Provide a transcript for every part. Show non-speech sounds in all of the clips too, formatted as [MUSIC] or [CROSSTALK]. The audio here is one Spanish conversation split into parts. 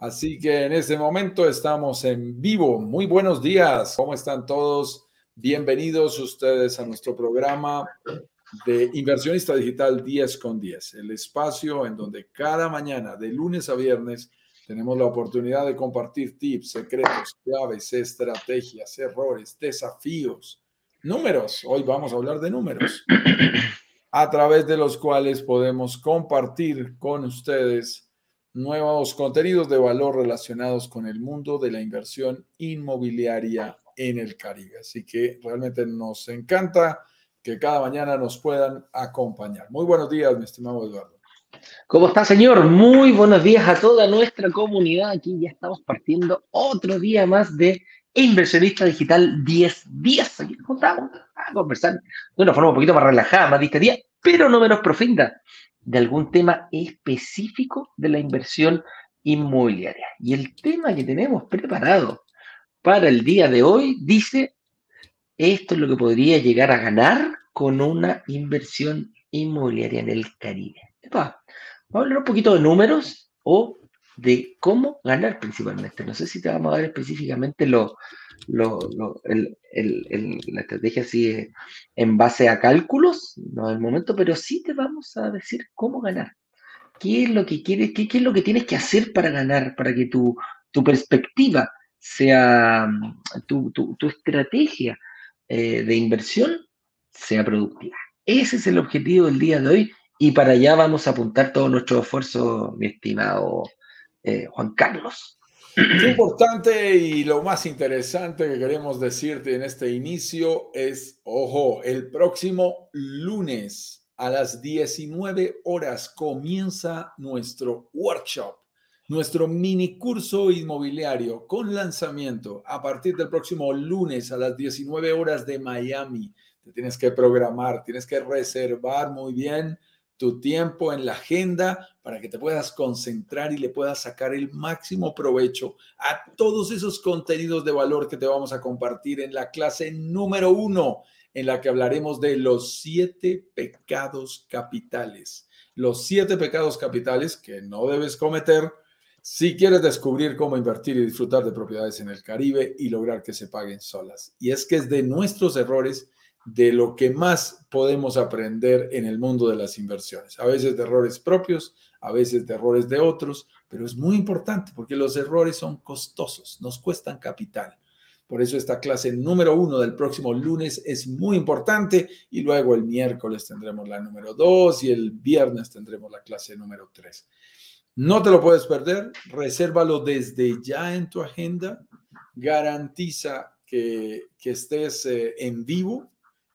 Así que en este momento estamos en vivo. Muy buenos días. ¿Cómo están todos? Bienvenidos ustedes a nuestro programa de Inversionista Digital 10 con 10, el espacio en donde cada mañana, de lunes a viernes, tenemos la oportunidad de compartir tips, secretos, claves, estrategias, errores, desafíos, números. Hoy vamos a hablar de números, a través de los cuales podemos compartir con ustedes nuevos contenidos de valor relacionados con el mundo de la inversión inmobiliaria en el Caribe. Así que realmente nos encanta que cada mañana nos puedan acompañar. Muy buenos días, mi estimado Eduardo. ¿Cómo está, señor? Muy buenos días a toda nuestra comunidad. Aquí ya estamos partiendo otro día más de Inversionista Digital 10 días. Aquí nos juntamos a conversar de una forma un poquito más relajada, más día, pero no menos profunda de algún tema específico de la inversión inmobiliaria. Y el tema que tenemos preparado para el día de hoy dice, esto es lo que podría llegar a ganar con una inversión inmobiliaria en el Caribe. vamos a hablar un poquito de números o de cómo ganar principalmente. No sé si te vamos a dar específicamente lo, la estrategia así en base a cálculos, no el momento, pero sí te vamos a decir cómo ganar. ¿Qué es lo que quieres, qué, es lo que tienes que hacer para ganar, para que tu, tu perspectiva sea, tu, tu, tu estrategia eh, de inversión sea productiva? Ese es el objetivo del día de hoy y para allá vamos a apuntar todo nuestro esfuerzo, mi estimado eh, Juan Carlos. Lo importante y lo más interesante que queremos decirte en este inicio es, ojo, el próximo lunes a las 19 horas comienza nuestro workshop, nuestro mini curso inmobiliario con lanzamiento a partir del próximo lunes a las 19 horas de Miami. Te tienes que programar, tienes que reservar muy bien tu tiempo en la agenda para que te puedas concentrar y le puedas sacar el máximo provecho a todos esos contenidos de valor que te vamos a compartir en la clase número uno, en la que hablaremos de los siete pecados capitales. Los siete pecados capitales que no debes cometer si quieres descubrir cómo invertir y disfrutar de propiedades en el Caribe y lograr que se paguen solas. Y es que es de nuestros errores de lo que más podemos aprender en el mundo de las inversiones. A veces de errores propios, a veces de errores de otros, pero es muy importante porque los errores son costosos, nos cuestan capital. Por eso esta clase número uno del próximo lunes es muy importante y luego el miércoles tendremos la número dos y el viernes tendremos la clase número tres. No te lo puedes perder, resérvalo desde ya en tu agenda, garantiza que, estés eh, en vivo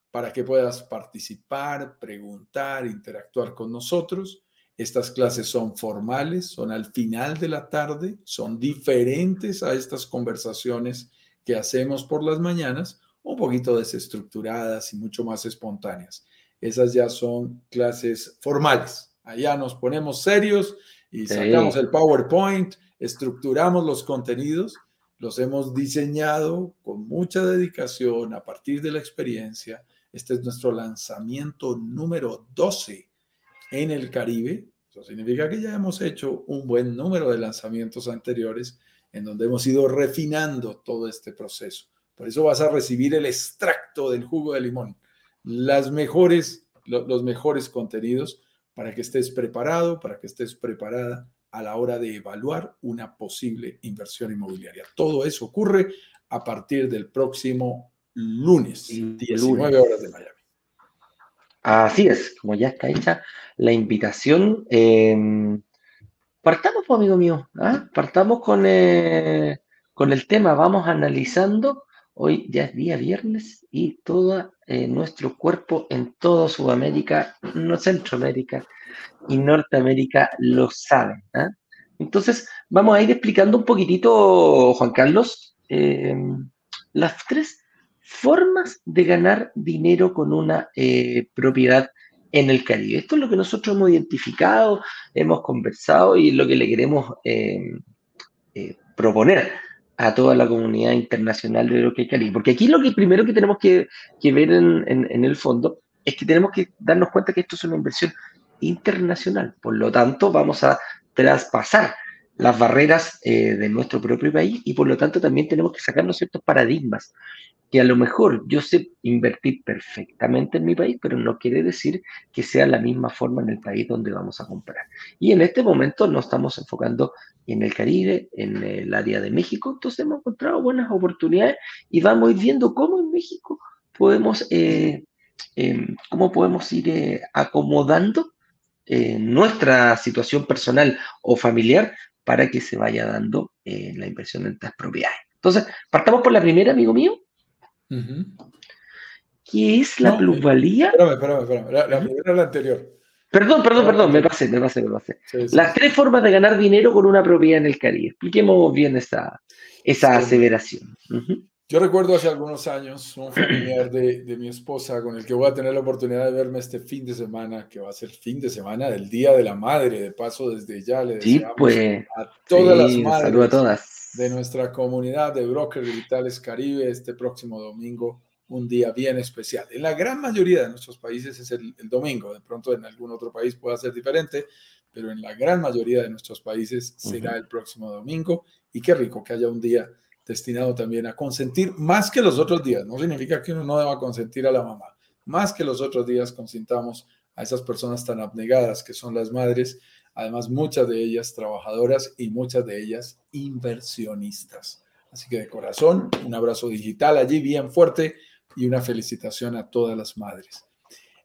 para que puedas participar, preguntar, interactuar con nosotros. Estas clases son formales, son al final de la tarde, son diferentes a estas conversaciones que hacemos por las mañanas, un poquito desestructuradas y mucho más espontáneas. Esas ya son clases formales. Allá nos ponemos serios y sacamos el PowerPoint, estructuramos los contenidos, los hemos diseñado con mucha dedicación a partir de la experiencia este es nuestro lanzamiento número 12 en el Caribe. Eso significa que ya hemos hecho un buen número de lanzamientos anteriores en donde hemos ido refinando todo este proceso. Por eso vas a recibir el extracto del jugo de limón, las mejores, los mejores contenidos para que estés preparado, para que estés preparada a la hora de evaluar una posible inversión inmobiliaria. Todo eso ocurre a partir del próximo lunes, 19 horas de Miami. Así es, como ya está hecha la invitación. Em, partamos, pues, amigo mío, ¿ah? partamos con, eh, con el tema, vamos analizando. Hoy ya es día viernes y todo eh, nuestro cuerpo en toda Sudamérica, no Centroamérica y Norteamérica lo saben. ¿ah? Entonces, vamos a ir explicando un poquitito, Juan Carlos, em, las tres formas de ganar dinero con una eh, propiedad en el Caribe. Esto es lo que nosotros hemos identificado, hemos conversado y lo que le queremos eh, eh, proponer a toda la comunidad internacional de lo que es Caribe. Porque aquí lo que primero que tenemos que, ver en, el fondo es que tenemos que darnos cuenta que esto es una inversión internacional. Por lo tanto, vamos a traspasar las barreras de nuestro propio país y por lo tanto también tenemos que sacarnos ciertos paradigmas que a lo mejor yo sé invertir perfectamente en mi país, pero no quiere decir que sea la misma forma en el país donde vamos a comprar. Y en este momento nos estamos enfocando en el Caribe, en el área de México, entonces hemos encontrado buenas oportunidades y vamos viendo cómo en México podemos, eh, em, cómo podemos ir eh, acomodando eh, nuestra situación personal o familiar para que se vaya dando la inversión en estas propiedades. Entonces, partamos por la primera, amigo mío, ¿Qué es la plusvalía? Espérame, espérame, espérame. La, la primera la anterior. Perdón, perdón, perdón, me pasé, me pasé, me pasé. Las tres formas de ganar dinero con una propiedad en el Caribe. Expliquemos bien esa, esa aseveración. Yo recuerdo hace algunos años un familiar de, de, mi esposa con el que voy a tener la oportunidad de verme este fin de semana, que va a ser fin de semana del Día de la Madre. De paso, desde ya le deseamos pues, a todas las madres a todas de nuestra comunidad de brokers digitales Caribe este próximo domingo, un día bien especial. En la gran mayoría de nuestros países es el, domingo, de pronto en algún otro país pueda ser diferente, pero en la gran mayoría de nuestros países será el próximo domingo y qué rico que haya un día destinado también a consentir más que los otros días. No significa que uno no deba consentir a la mamá, más que los otros días consintamos a esas personas tan abnegadas que son las madres Además, muchas de ellas trabajadoras y muchas de ellas inversionistas. Así que de corazón, un abrazo digital allí bien fuerte y una felicitación a todas las madres.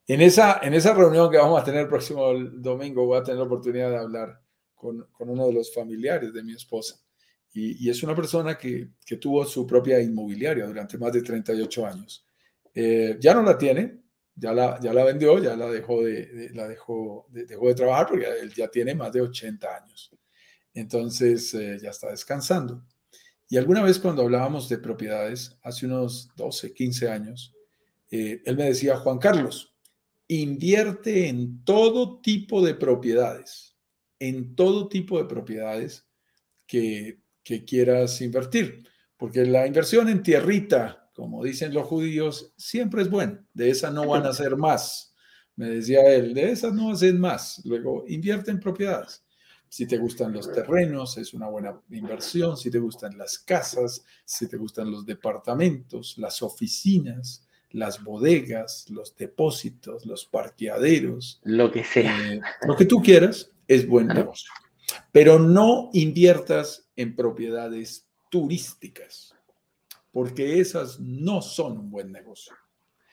En esa, en esa reunión que vamos a tener el próximo domingo, voy a tener la oportunidad de hablar con, uno de los familiares de mi esposa. Y, es una persona que, tuvo su propia inmobiliaria durante más de 38 años. Eh, ya no la tiene, ya la, ya la vendió, ya la dejó de, la dejó, de, dejó de trabajar porque él ya tiene más de 80 años. Entonces eh, ya está descansando. Y alguna vez cuando hablábamos de propiedades, hace unos 12, 15 años, eh, él me decía, Juan Carlos, invierte en todo tipo de propiedades, en todo tipo de propiedades que, que quieras invertir, porque la inversión en tierrita, como dicen los judíos, siempre es bueno. De esas no van a hacer más. Me decía él, de esas no hacen más. Luego, invierte en propiedades. Si te gustan los terrenos, es una buena inversión. Si te gustan las casas, si te gustan los departamentos, las oficinas, las bodegas, los depósitos, los parqueaderos. Lo que sea. Eh, lo que tú quieras es buen negocio. Pero no inviertas en propiedades turísticas porque esas no son un buen negocio.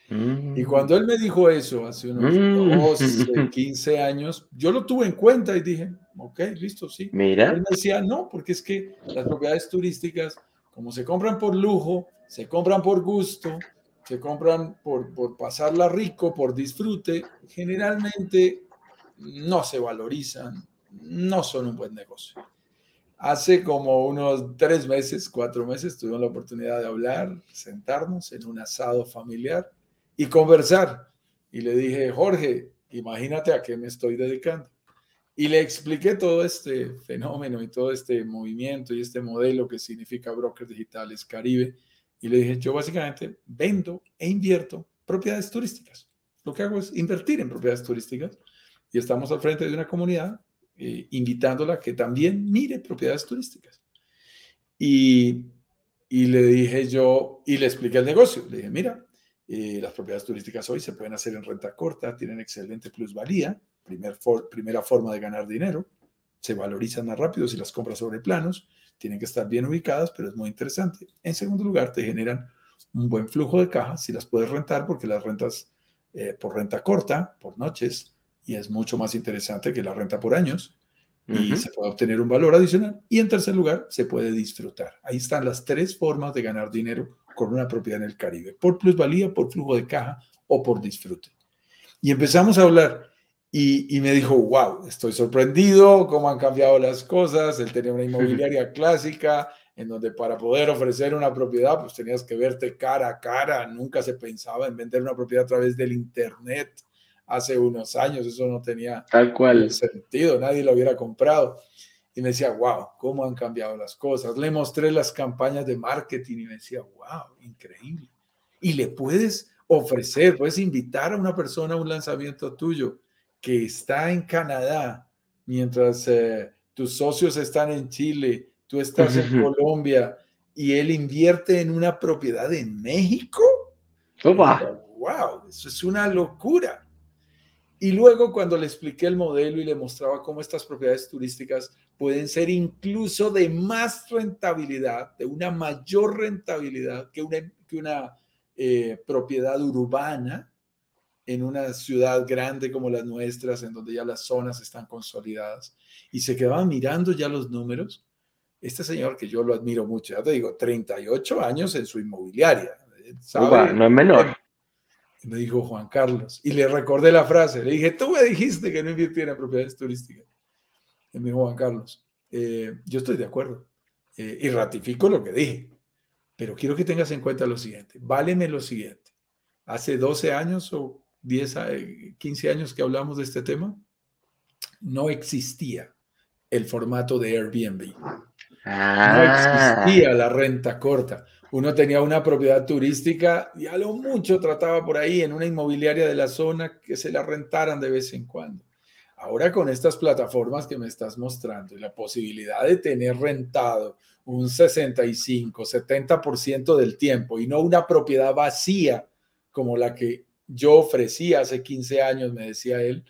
Y mm. cuando él me dijo eso hace unos 12, 15 mm. [LAUGHS] años, yo lo tuve en cuenta y dije, ok, listo, sí. Mira. Él me decía, no, porque es que las propiedades turísticas, como se compran por lujo, se compran por gusto, se compran por, por pasarla rico, por disfrute, generalmente no se valorizan, no son un buen negocio. Hace como unos tres meses, cuatro meses, tuvimos la oportunidad de hablar, sentarnos en un asado familiar y conversar. Y le dije, Jorge, imagínate a qué me estoy dedicando. Y le expliqué todo este fenómeno y todo este movimiento y este modelo que significa Brokers Digitales Caribe. Y le dije, yo básicamente vendo e invierto propiedades turísticas. Lo que hago es invertir en propiedades turísticas y estamos al frente de una comunidad eh, invitándola a que también mire propiedades turísticas. Y, y, le dije yo, y le expliqué el negocio, le dije, mira, eh, las propiedades turísticas hoy se pueden hacer en renta corta, tienen excelente plusvalía, primer primera forma de ganar dinero, se valorizan más rápido si las compras sobre planos, tienen que estar bien ubicadas, pero es muy interesante. En segundo lugar, te generan un buen flujo de caja si las puedes rentar, porque las rentas eh, por renta corta, por noches, y es mucho más interesante que la renta por años y se puede obtener un valor adicional. Y en tercer lugar, se puede disfrutar. Ahí están las tres formas de ganar dinero con una propiedad en el Caribe, por plusvalía, por flujo de caja o por disfrute. Y empezamos a hablar y, y me dijo, wow, estoy sorprendido cómo han cambiado las cosas. Él tenía una inmobiliaria clásica, en donde para poder ofrecer una propiedad, pues tenías que verte cara a cara. Nunca se pensaba en vender una propiedad a través del Internet. Hace unos años eso no tenía Tal cual. sentido, nadie lo hubiera comprado. Y me decía, wow, cómo han cambiado las cosas. Le mostré las campañas de marketing y me decía, wow, increíble. Y le puedes ofrecer, puedes invitar a una persona a un lanzamiento tuyo que está en Canadá, mientras eh, tus socios están en Chile, tú estás en Colombia y él invierte en una propiedad en México. ¡Wow! Eso es una locura. Y luego cuando le expliqué el modelo y le mostraba cómo estas propiedades turísticas pueden ser incluso de más rentabilidad, de una mayor rentabilidad que una, que una eh, propiedad urbana en una ciudad grande como las nuestras, en donde ya las zonas están consolidadas, y se quedaban mirando ya los números, este señor que yo lo admiro mucho, ya te digo, 38 años en su inmobiliaria. no es menor. Me dijo Juan Carlos, y le recordé la frase, le dije, tú me dijiste que no invirtiera en propiedades turísticas. Y me dijo Juan Carlos, eh, yo estoy de acuerdo eh, y ratifico lo que dije, pero quiero que tengas en cuenta lo siguiente, váleme lo siguiente. Hace 12 años o 10, 15 años que hablamos de este tema, no existía el formato de Airbnb. No existía la renta corta. Uno tenía una propiedad turística y a lo mucho trataba por ahí en una inmobiliaria de la zona que se la rentaran de vez en cuando. Ahora con estas plataformas que me estás mostrando y la posibilidad de tener rentado un 65, 70% del tiempo y no una propiedad vacía como la que yo ofrecía hace 15 años, me decía él,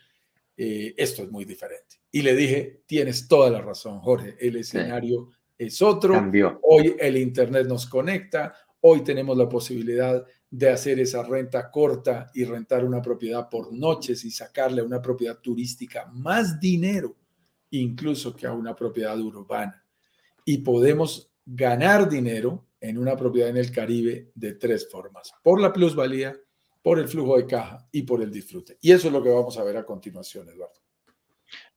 eh, esto es muy diferente. Y le dije, tienes toda la razón, Jorge, el escenario es otro. Hoy el Internet nos conecta, hoy tenemos la posibilidad de hacer esa renta corta y rentar una propiedad por noches y sacarle a una propiedad turística más dinero incluso que a una propiedad urbana. Y podemos ganar dinero en una propiedad en el Caribe de tres formas, por la plusvalía, por el flujo de caja y por el disfrute. Y eso es lo que vamos a ver a continuación, Eduardo.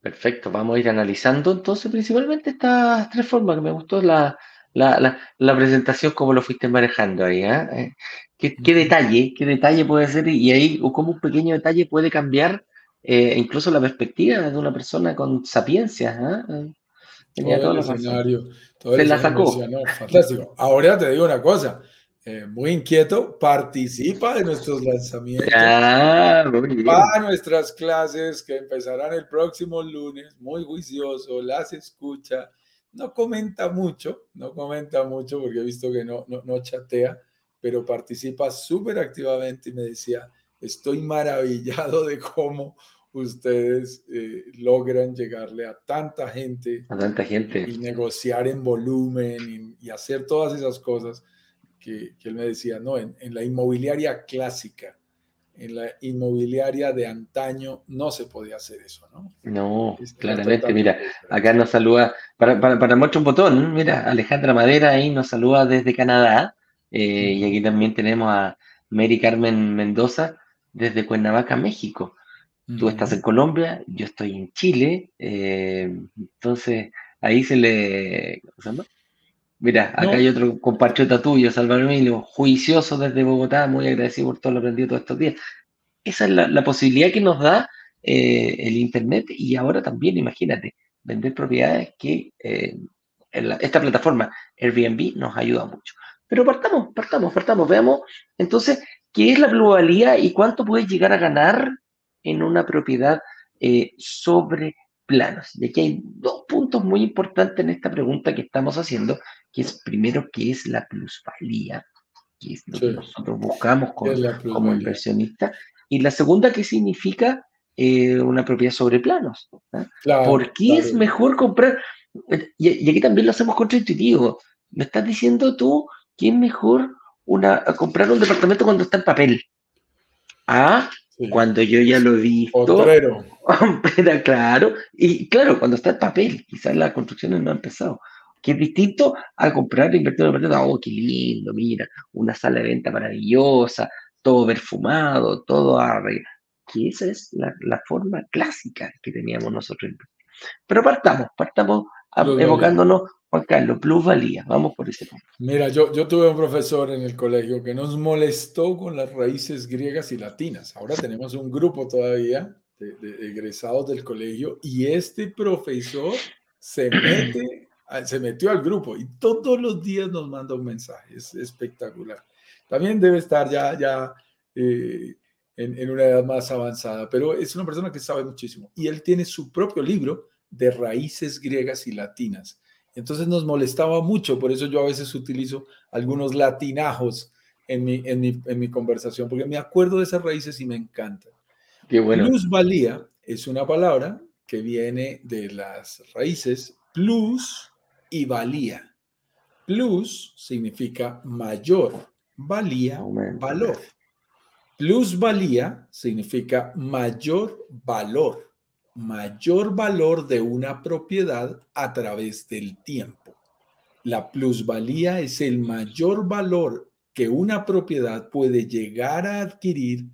Perfecto, vamos a ir analizando entonces principalmente estas tres formas que me gustó la, la, presentación, cómo lo fuiste manejando ahí. ¿ah? ¿eh? ¿Qué, detalle, qué detalle puede ser y ahí o cómo un pequeño detalle puede cambiar eh, incluso la perspectiva de una persona con sapiencia? ¿ah? Eh, tenía todo, el escenario, Se la sacó. fantástico. Ahora te digo una cosa. Muy inquieto, participa de nuestros lanzamientos, ah, va nuestras clases que empezarán el próximo lunes, muy juicioso, las escucha, no comenta mucho, no comenta mucho porque he visto que no, no, chatea, pero participa súper activamente y me decía, estoy maravillado de cómo ustedes eh, logran llegarle a tanta gente. A tanta gente. Y negociar en volumen y, hacer todas esas cosas que, él me decía, no, en, en la inmobiliaria clásica en la inmobiliaria de antaño no se podía hacer eso, ¿no? No, claramente, mira, acá nos saluda, para, para, para un botón, mira, Alejandra Madera ahí nos saluda desde Canadá, eh, y aquí también tenemos a Mary Carmen Mendoza desde Cuernavaca, México. Tú estás en Colombia, yo estoy en Chile, eh, entonces ahí se le... ¿cómo se Mira, acá hay otro compatriota tuyo, Salvador Emilio, juicioso desde Bogotá, muy agradecido por todo lo aprendido todos estos días. Esa es la, posibilidad que nos da eh, el Internet y ahora también, imagínate, vender propiedades que eh, esta plataforma Airbnb nos ayuda mucho. Pero partamos, partamos, partamos, veamos entonces qué es la pluralidad y cuánto puedes llegar a ganar en una propiedad eh, sobre planos. Y aquí hay dos puntos muy importantes en esta pregunta que estamos haciendo, que es primero, ¿qué es la plusvalía? Que es lo que nosotros buscamos como inversionista. Y la segunda, ¿qué significa eh, una propiedad sobre planos? ¿Ah? ¿Por qué es mejor comprar? Y, aquí también lo hacemos contraintuitivo. Me estás diciendo tú que es mejor una, comprar un departamento cuando está en papel. Ah, cuando yo ya lo he visto. Era [LAUGHS] claro. Y claro, cuando está en papel, quizás las construcciones no han empezado. Que es distinto a comprar e invertir en un Oh, qué lindo, mira, una sala de venta maravillosa, todo perfumado, todo arreglado. Que esa es la, forma clásica que teníamos nosotros. Pero partamos, partamos evocándonos Juan Carlos, plusvalía, vamos por ese punto. Mira, yo, yo tuve un profesor en el colegio que nos molestó con las raíces griegas y latinas. Ahora tenemos un grupo todavía de, de egresados del colegio y este profesor se mete, se metió al grupo y todos los días nos manda un mensaje. Es espectacular. También debe estar ya, ya eh, en, en, una edad más avanzada, pero es una persona que sabe muchísimo. Y él tiene su propio libro de raíces griegas y latinas. Entonces nos molestaba mucho, por eso yo a veces utilizo algunos latinajos en mi, en mi, en mi conversación, porque me acuerdo de esas raíces y me encantan. Qué bueno. Plusvalía es una palabra que viene de las raíces plus y valía. Plus significa mayor, valía, Aumento. valor. Plusvalía significa mayor valor mayor valor de una propiedad a través del tiempo. La plusvalía es el mayor valor que una propiedad puede llegar a adquirir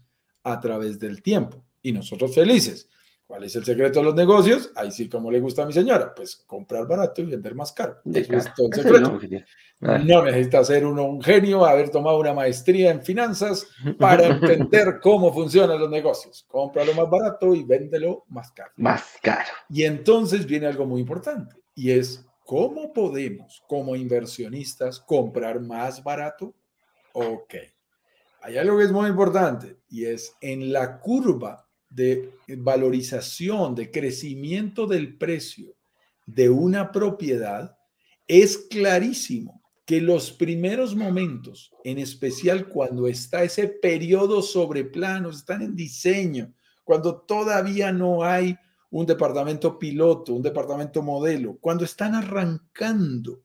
a través del tiempo. Y nosotros felices. ¿Cuál es el secreto de los negocios? Ahí sí, como le gusta a mi señora, pues comprar barato y vender más caro. De Eso es todo el secreto. objetivo. Ah, No necesita ser uno un genio, haber tomado una maestría en finanzas para [LAUGHS] entender cómo funcionan los negocios. Cómpralo más barato y véndelo más caro. Más caro. Y entonces viene algo muy importante y es cómo podemos como inversionistas comprar más barato. Ok, hay algo que es muy importante y es en la curva de valorización, de crecimiento del precio de una propiedad, es clarísimo que los primeros momentos, en especial cuando está ese periodo sobre planos, están en diseño, cuando todavía no hay un departamento piloto, un departamento modelo, cuando están arrancando,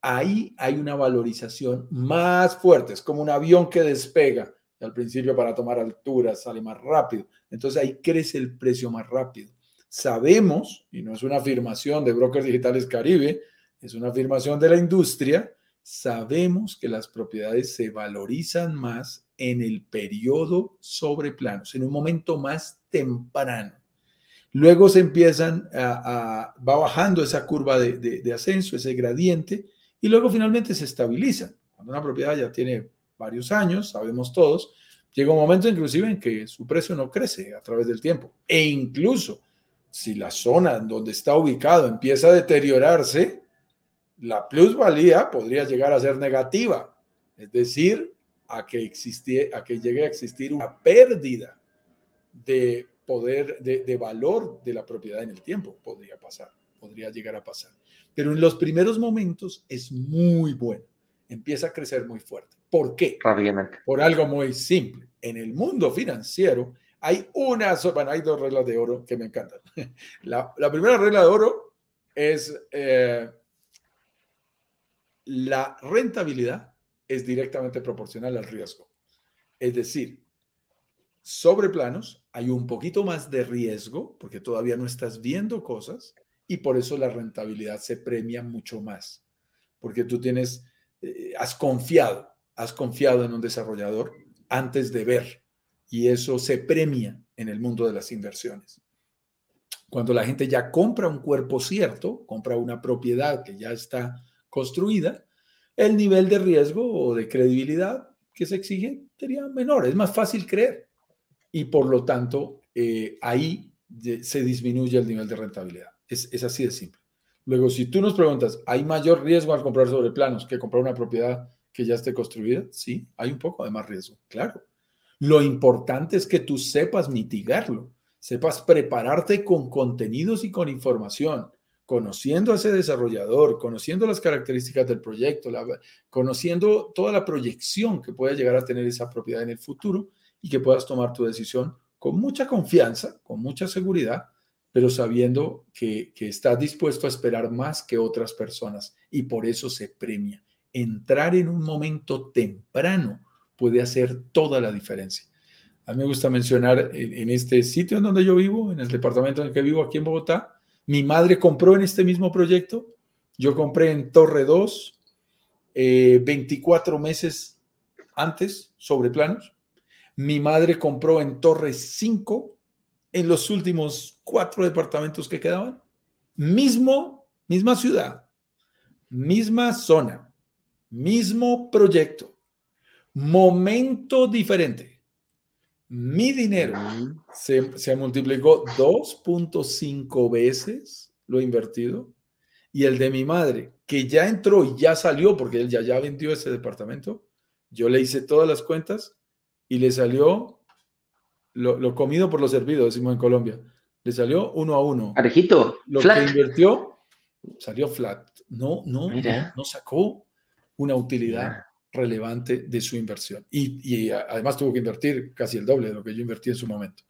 ahí hay una valorización más fuerte. Es como un avión que despega. Y Al principio para tomar altura sale más rápido. Entonces ahí crece el precio más rápido. Sabemos, y no es una afirmación de Brokers Digitales Caribe, es una afirmación de la industria, sabemos que las propiedades se valorizan más en el periodo sobre planos, en un momento más temprano. Luego se empiezan a, a va bajando esa curva de, de, ascenso, ese gradiente, y luego finalmente se estabilizan. Cuando una propiedad ya tiene varios años, sabemos todos, llega un momento inclusive en que su precio no crece a través del tiempo. E incluso si la zona donde está ubicado empieza a deteriorarse, la plusvalía podría llegar a ser negativa, es decir, a que, existie, a que llegue a existir una pérdida de poder, de, de, valor de la propiedad en el tiempo. Podría pasar, podría llegar a pasar. Pero en los primeros momentos es muy bueno, empieza a crecer muy fuerte. ¿Por qué? Rápidamente. Por algo muy simple. En el mundo financiero hay una, bueno, hay dos reglas de oro que me encantan. [LAUGHS] La, la primera regla de oro es... Eh, la rentabilidad es directamente proporcional al riesgo. Es decir, sobre planos hay un poquito más de riesgo porque todavía no estás viendo cosas y por eso la rentabilidad se premia mucho más. Porque tú tienes, eh, has confiado, has confiado en un desarrollador antes de ver y eso se premia en el mundo de las inversiones. Cuando la gente ya compra un cuerpo cierto, compra una propiedad que ya está construida, el nivel de riesgo o de credibilidad que se exige sería menor, es más fácil creer. Y por lo tanto, eh, ahí se disminuye el nivel de rentabilidad. Es, así de simple. Luego, si tú nos preguntas, ¿hay mayor riesgo al comprar sobre planos que comprar una propiedad que ya esté construida? Sí, hay un poco de más riesgo, claro. Lo importante es que tú sepas mitigarlo, sepas prepararte con contenidos y con información conociendo a ese desarrollador, conociendo las características del proyecto, conociendo toda la proyección que pueda llegar a tener esa propiedad en el futuro y que puedas tomar tu decisión con mucha confianza, con mucha seguridad, pero sabiendo que, que estás dispuesto a esperar más que otras personas y por eso se premia. Entrar en un momento temprano puede hacer toda la diferencia. A mí me gusta mencionar en, este sitio en donde yo vivo, en el departamento en el que vivo aquí en Bogotá, mi madre compró en este mismo proyecto. Yo compré en Torre 2 eh, 24 meses antes sobre planos. Mi madre compró en Torre 5 en los últimos cuatro departamentos que quedaban. Mismo, misma ciudad. misma zona, mismo proyecto, momento diferente. Mi dinero se, se multiplicó 2.5 veces lo invertido y el de mi madre, que ya entró y ya salió porque él ya, ya vendió ese departamento, yo le hice todas las cuentas y le salió lo, comido por lo servido, decimos en Colombia. Le salió uno a uno. Parejito. Lo que invirtió salió flat. No, no, no, sacó una utilidad relevante de su inversión. Y, además tuvo que invertir casi el doble de lo que yo invertí en su momento.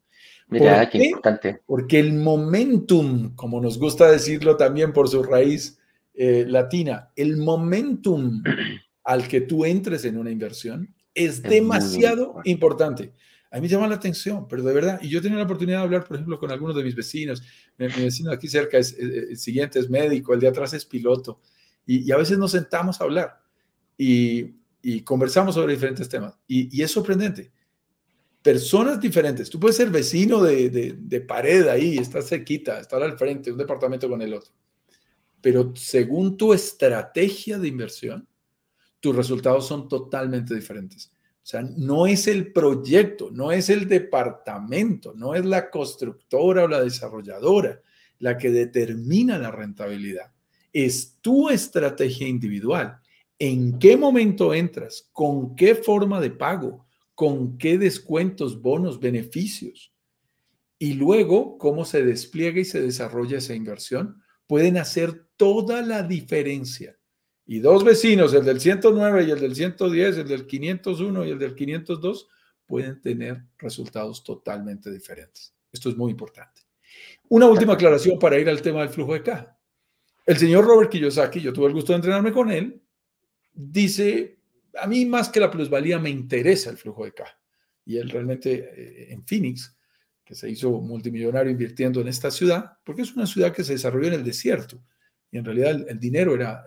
Mira, qué, importante. Porque el momentum, como nos gusta decirlo también por su raíz eh, latina, el momentum [CLEARS THROAT] al que tú entres en una inversión es, demasiado importante. A mí me llama la atención, pero de verdad, y yo tenía la oportunidad de hablar, por ejemplo, con algunos de mis vecinos. Mi, vecino aquí cerca es, el siguiente es médico, el de atrás es piloto, y, a veces nos sentamos a hablar y, conversamos sobre diferentes temas. Y, es sorprendente. Personas diferentes. Tú puedes ser vecino de, de, pared ahí, estás cerquita, estar al frente, un departamento con el otro. Pero según tu estrategia de inversión, tus resultados son totalmente diferentes. O sea, no es el proyecto, no es el departamento, no es la constructora o la desarrolladora la que determina la rentabilidad. Es tu estrategia individual. ¿En qué momento entras? ¿Con qué forma de pago? ¿Con qué descuentos, bonos, beneficios? Y luego, cómo se despliega y se desarrolla esa inversión, pueden hacer toda la diferencia y dos vecinos, el del 109 y el del 110, el del 501 y el del 502, pueden tener resultados totalmente diferentes. Esto es muy importante. Una última aclaración para ir al tema del flujo de caja. El señor Robert Kiyosaki, yo tuve el gusto de entrenarme con él, dice, a mí más que la plusvalía me interesa el flujo de caja. Y él realmente eh, en Phoenix, que se hizo multimillonario invirtiendo en esta ciudad, porque es una ciudad que se desarrolló en el desierto y en realidad el, dinero era,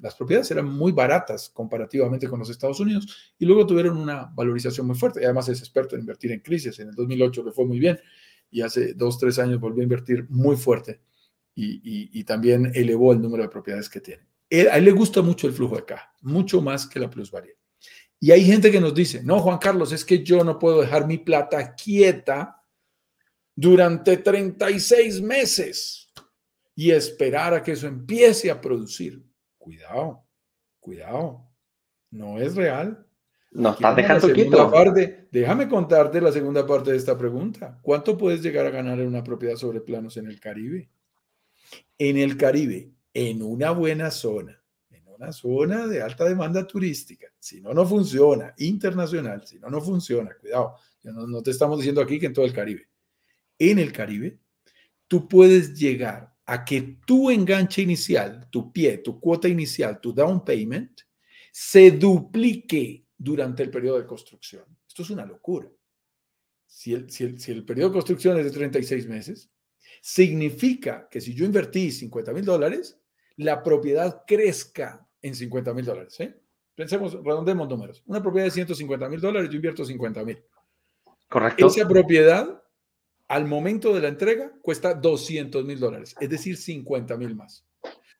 las propiedades eran muy baratas comparativamente con los Estados Unidos y luego tuvieron una valorización muy fuerte. Y además es experto en invertir en crisis. En el 2008 le fue muy bien y hace dos, tres años volvió a invertir muy fuerte y, también elevó el número de propiedades que tiene. a él le gusta mucho el flujo de caja, mucho más que la plusvalía. Y hay gente que nos dice, no, Juan Carlos, es que yo no puedo dejar mi plata quieta durante 36 meses y esperar a que eso empiece a producir. Cuidado, cuidado. No es real. No estás dejando quieto. Parte, déjame contarte la segunda parte de esta pregunta. ¿Cuánto puedes llegar a ganar en una propiedad sobre planos en el Caribe? En el Caribe, en una buena zona, en una zona de alta demanda turística. Si no, no funciona. Internacional, si no, no funciona. Cuidado, no, no te estamos diciendo aquí que en todo el Caribe. En el Caribe, tú puedes llegar a que tu enganche inicial, tu pie, tu cuota inicial, tu down payment, se duplique durante el periodo de construcción. Esto es una locura. Si el, si el, periodo de construcción es de 36 meses, significa que si yo invertí 50 mil dólares, la propiedad crezca en 50 mil dólares. ¿eh? Pensemos, redondemos números. Una propiedad de 150 mil dólares, yo invierto 50 mil. Correcto. Esa propiedad al momento de la entrega cuesta 200 mil dólares, es decir, 50 mil más.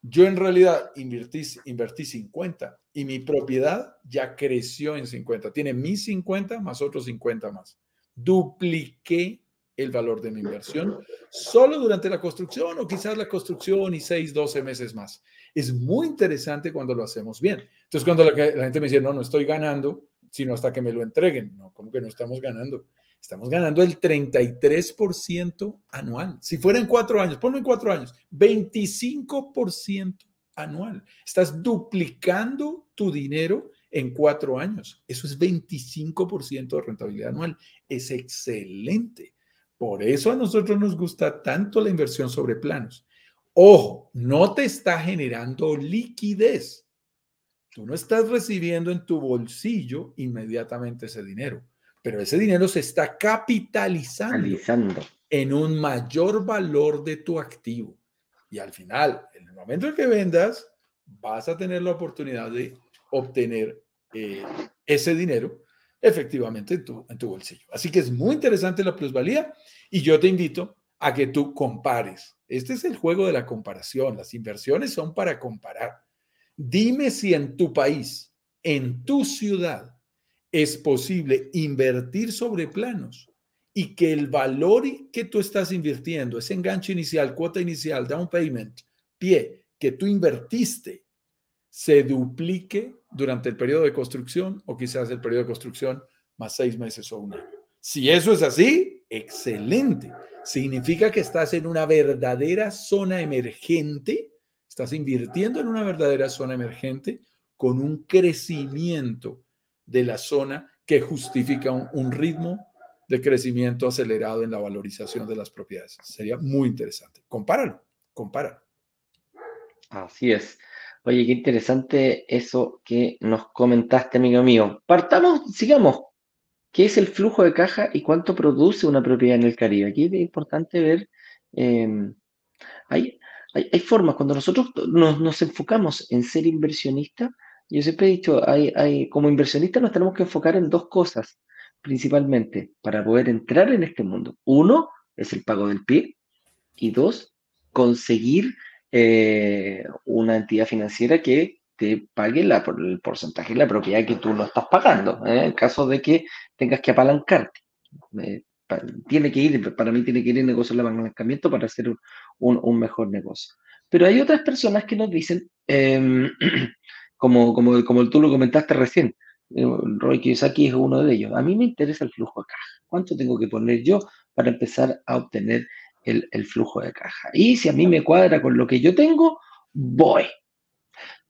Yo en realidad invertí, invertí 50 y mi propiedad ya creció en 50. Tiene mis 50 más otros 50 más. Dupliqué el valor de mi inversión solo durante la construcción o quizás la construcción y 6, 12 meses más. Es muy interesante cuando lo hacemos bien. Entonces, cuando la, la gente me dice, no, no estoy ganando, sino hasta que me lo entreguen. No, ¿cómo que no estamos ganando? Estamos ganando el 33% anual. Si fueran cuatro años, ponlo en cuatro años, 25% anual. Estás duplicando tu dinero en cuatro años. Eso es 25% de rentabilidad anual. Es excelente. Por eso a nosotros nos gusta tanto la inversión sobre planos. Ojo, no te está generando liquidez. Tú no estás recibiendo en tu bolsillo inmediatamente ese dinero pero ese dinero se está capitalizando en un mayor valor de tu activo. Y al final, en el momento en que vendas, vas a tener la oportunidad de obtener eh, ese dinero efectivamente en tu, en tu bolsillo. Así que es muy interesante la plusvalía y yo te invito a que tú compares. Este es el juego de la comparación. Las inversiones son para comparar. Dime si en tu país, en tu ciudad, es posible invertir sobre planos y que el valor que tú estás invirtiendo, ese enganche inicial, cuota inicial, down payment, pie, que tú invertiste, se duplique durante el periodo de construcción o quizás el periodo de construcción más seis meses o un año. Si eso es así, excelente. Significa que estás en una verdadera zona emergente, estás invirtiendo en una verdadera zona emergente con un crecimiento de la zona que justifica un, ritmo de crecimiento acelerado en la valorización de las propiedades. Sería muy interesante. Compáralo, compáralo. Así es. Oye, qué interesante eso que nos comentaste, amigo mío. Partamos, sigamos. ¿Qué es el flujo de caja y cuánto produce una propiedad en el Caribe? Aquí es importante ver, em, hay, hay, formas, cuando nosotros nos, nos enfocamos en ser inversionistas, yo siempre he dicho, hay, hay, como inversionistas nos tenemos que enfocar en dos cosas, principalmente, para poder entrar en este mundo. Uno es el pago del pie y dos, conseguir eh, una entidad financiera que te pague la, el porcentaje de la propiedad que tú no estás pagando, ¿eh? en caso de que tengas que apalancarte. Eh, tiene que ir, para mí tiene que ir el negocio de apalancamiento para hacer un, un, mejor negocio. Pero hay otras personas que nos dicen, em, [CLEARS THROAT] como, como, como tú lo comentaste recién, eh, Roy Kiyosaki es uno de ellos. A mí me interesa el flujo de caja. ¿Cuánto tengo que poner yo para empezar a obtener el, flujo de caja? Y si a mí me cuadra con lo que yo tengo, voy.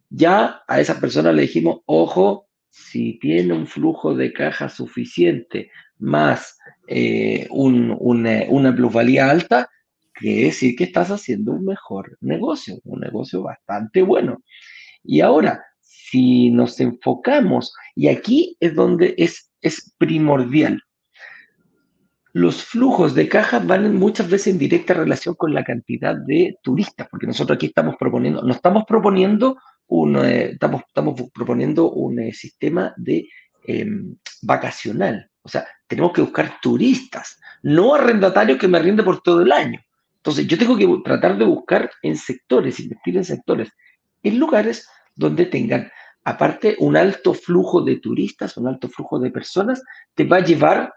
Ya a esa persona le dijimos, ojo, si tiene un flujo de caja suficiente más eh, una, una plusvalía alta, quiere decir que estás haciendo un mejor negocio, un negocio bastante bueno. Y ahora, si nos enfocamos, y aquí es donde es, es primordial, los flujos de caja van muchas veces en directa relación con la cantidad de turistas, porque nosotros aquí estamos proponiendo, no estamos proponiendo un, eh, estamos, estamos proponiendo un eh, sistema de em, vacacional. O sea, tenemos que buscar turistas, no arrendatarios que me arriende por todo el año. Entonces, yo tengo que tratar de buscar en sectores, invertir en sectores, en lugares donde tengan aparte, un alto flujo de turistas, un alto flujo de personas, te va a llevar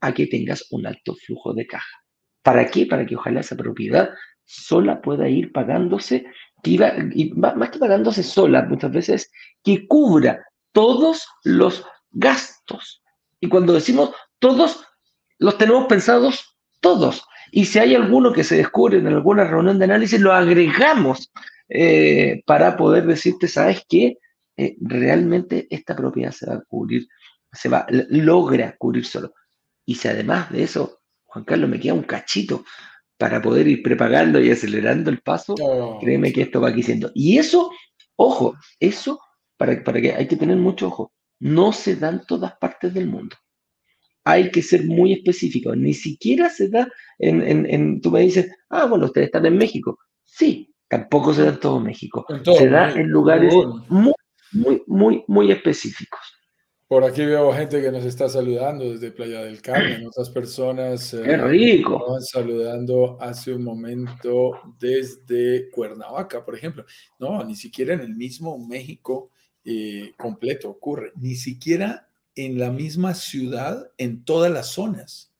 a que tengas un alto flujo de caja. ¿Para qué? Para que ojalá esa propiedad sola pueda ir pagándose, y más que pagándose sola, muchas veces, que cubra todos los gastos. Y cuando decimos todos, los tenemos pensados todos. Y si hay alguno que se descubre en alguna reunión de análisis, lo agregamos eh, para poder decirte, ¿sabes qué? Eh, realmente esta propiedad se va a cubrir, se va, logra cubrir solo. Y si además de eso, Juan Carlos, me queda un cachito para poder ir prepagando y acelerando el paso, créeme que esto va aquí siendo. Y eso, ojo, eso, para, para que hay que tener mucho ojo, no se da en todas partes del mundo. Hay que ser muy específico. Ni siquiera se da en, en, en tú me dices, ah, bueno, ustedes están en México. Sí, tampoco se da en todo México. se da en lugares muy muy, muy, muy específicos. Por aquí veo gente que nos está saludando desde Playa del Carmen, [CLEARS THROAT] otras personas eh, ¡Qué rico! estaban saludando hace un momento desde Cuernavaca, por ejemplo. No, ni siquiera en el mismo México eh, completo ocurre, ni siquiera en la misma ciudad, en todas las zonas.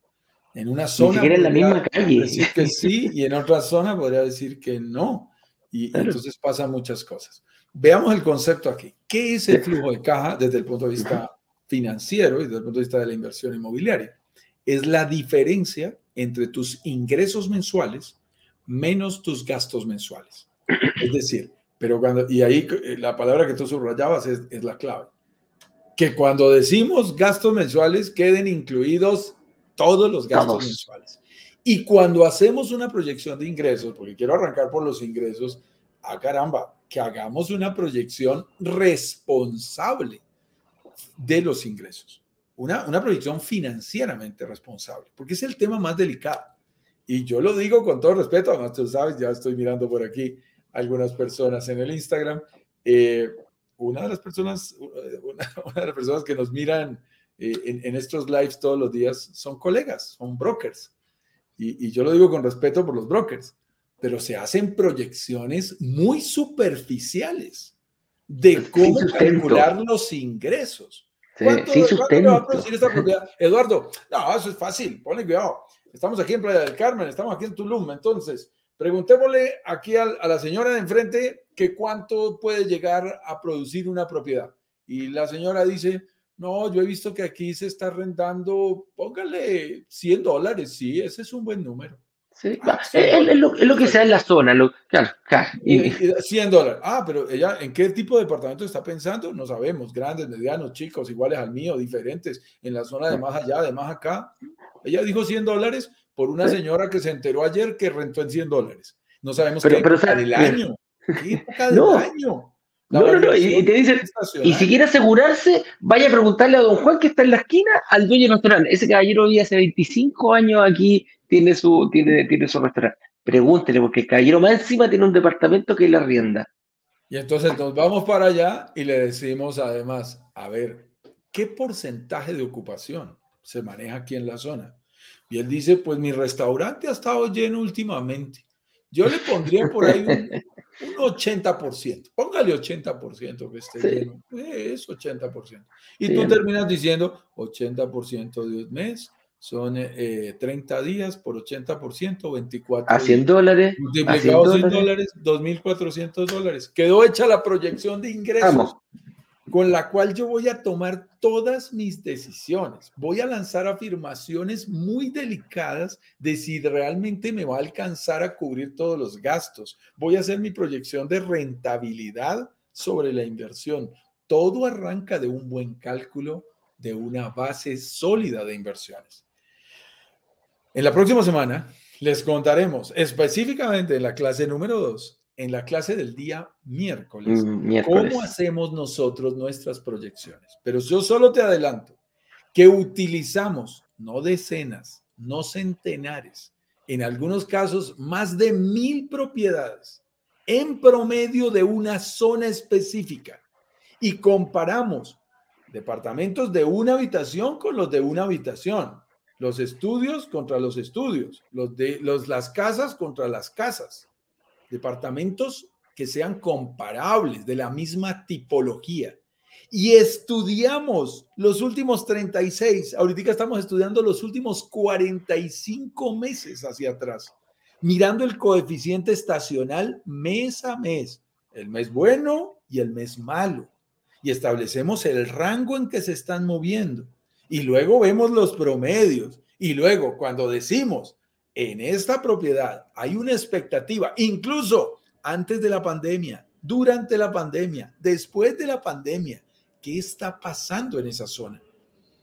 En una zona. Ni siquiera en la misma calle. Decir que sí, y en otra zona podría decir que no. Y entonces pasan muchas cosas. Veamos el concepto aquí. ¿Qué es el flujo de caja desde el punto de vista financiero y desde el punto de vista de la inversión inmobiliaria? Es la diferencia entre tus ingresos mensuales menos tus gastos mensuales. Es decir, pero cuando, y ahí eh, la palabra que tú subrayabas es, es la clave, que cuando decimos gastos mensuales queden incluidos todos los gastos mensuales. Y cuando hacemos una proyección de ingresos, porque quiero arrancar por los ingresos, ah, caramba, que hagamos una proyección responsable de los ingresos, una, una proyección financieramente responsable, porque es el tema más delicado. Y yo lo digo con todo respeto, además tú sabes, ya estoy mirando por aquí algunas personas en el Instagram. Eh, una de las personas, [LAUGHS] una, de las personas que nos miran eh, en, estos lives todos los días son colegas, son brokers. Y, yo lo digo con respeto por los brokers pero se hacen proyecciones muy superficiales. de cómo calcular los ingresos. ¿Cuánto, sí, ¿cuánto va a producir esta propiedad? Eduardo, no, eso es fácil, ponle cuidado. Estamos aquí en Playa del Carmen, estamos aquí en Tulum, entonces preguntémosle aquí a, a la señora de enfrente que cuánto puede llegar a producir una propiedad. Y la señora dice, no, yo he visto que aquí se está rentando, póngale 100 dólares, sí, ese es un buen número. Sí, ah, es, lo, que sea en la zona, lo, claro, claro. Y, 100 dólares. Ah, pero ella, ¿en qué tipo de departamento está pensando? No sabemos, grandes, medianos, chicos, iguales al mío, diferentes, en la zona de más allá, de más acá. Ella dijo 100 dólares por una señora que se enteró ayer que rentó en 100 dólares. No sabemos qué época del año. ¿Qué época [LAUGHS] del año? No, no, no, y, te dicen, y si quiere asegurarse, vaya a preguntarle a don Juan que está en la esquina al dueño del restaurante. Ese caballero vive hace 25 años aquí, tiene su, tiene, tiene su restaurante. Pregúntele, porque el caballero más encima tiene un departamento que le arrienda. Y entonces nos vamos para allá y le decimos además, a ver, ¿qué porcentaje de ocupación se maneja aquí en la zona? Y él dice, pues mi restaurante ha estado lleno últimamente. Yo le pondría por ahí un, [LAUGHS] un 80%, póngale 80% que esté lleno, es 80%. Y tú terminas diciendo 80% de un mes, son 30 eh, días por 80%, 24 a 100 dólares. Multiplicado 100 dólares, 2.400 dólares. Quedó hecha la proyección de ingresos. Vamos con la cual yo voy a tomar todas mis decisiones. Voy a lanzar afirmaciones muy delicadas de si realmente me va a alcanzar a cubrir todos los gastos. Voy a hacer mi proyección de rentabilidad sobre la inversión. Todo arranca de un buen cálculo, de una base sólida de inversiones. En la próxima semana les contaremos específicamente en la clase número 2 en la clase del día miércoles, mm, cómo hacemos nosotros nuestras proyecciones. Pero yo solo te adelanto que utilizamos no decenas, no centenares, en algunos casos más de mil propiedades en promedio de una zona específica y comparamos departamentos de una habitación con los de una habitación, los estudios contra los estudios, los de los, las casas contra las casas departamentos que sean comparables, de la misma tipología. Y estudiamos los últimos 36, ahorita estamos estudiando los últimos 45 meses hacia atrás, mirando el coeficiente estacional mes a mes, el mes bueno y el mes malo. Y establecemos el rango en que se están moviendo. Y luego vemos los promedios. Y luego cuando decimos, en esta propiedad hay una expectativa, incluso antes de la pandemia, durante la pandemia, después de la pandemia, ¿qué está pasando en esa zona?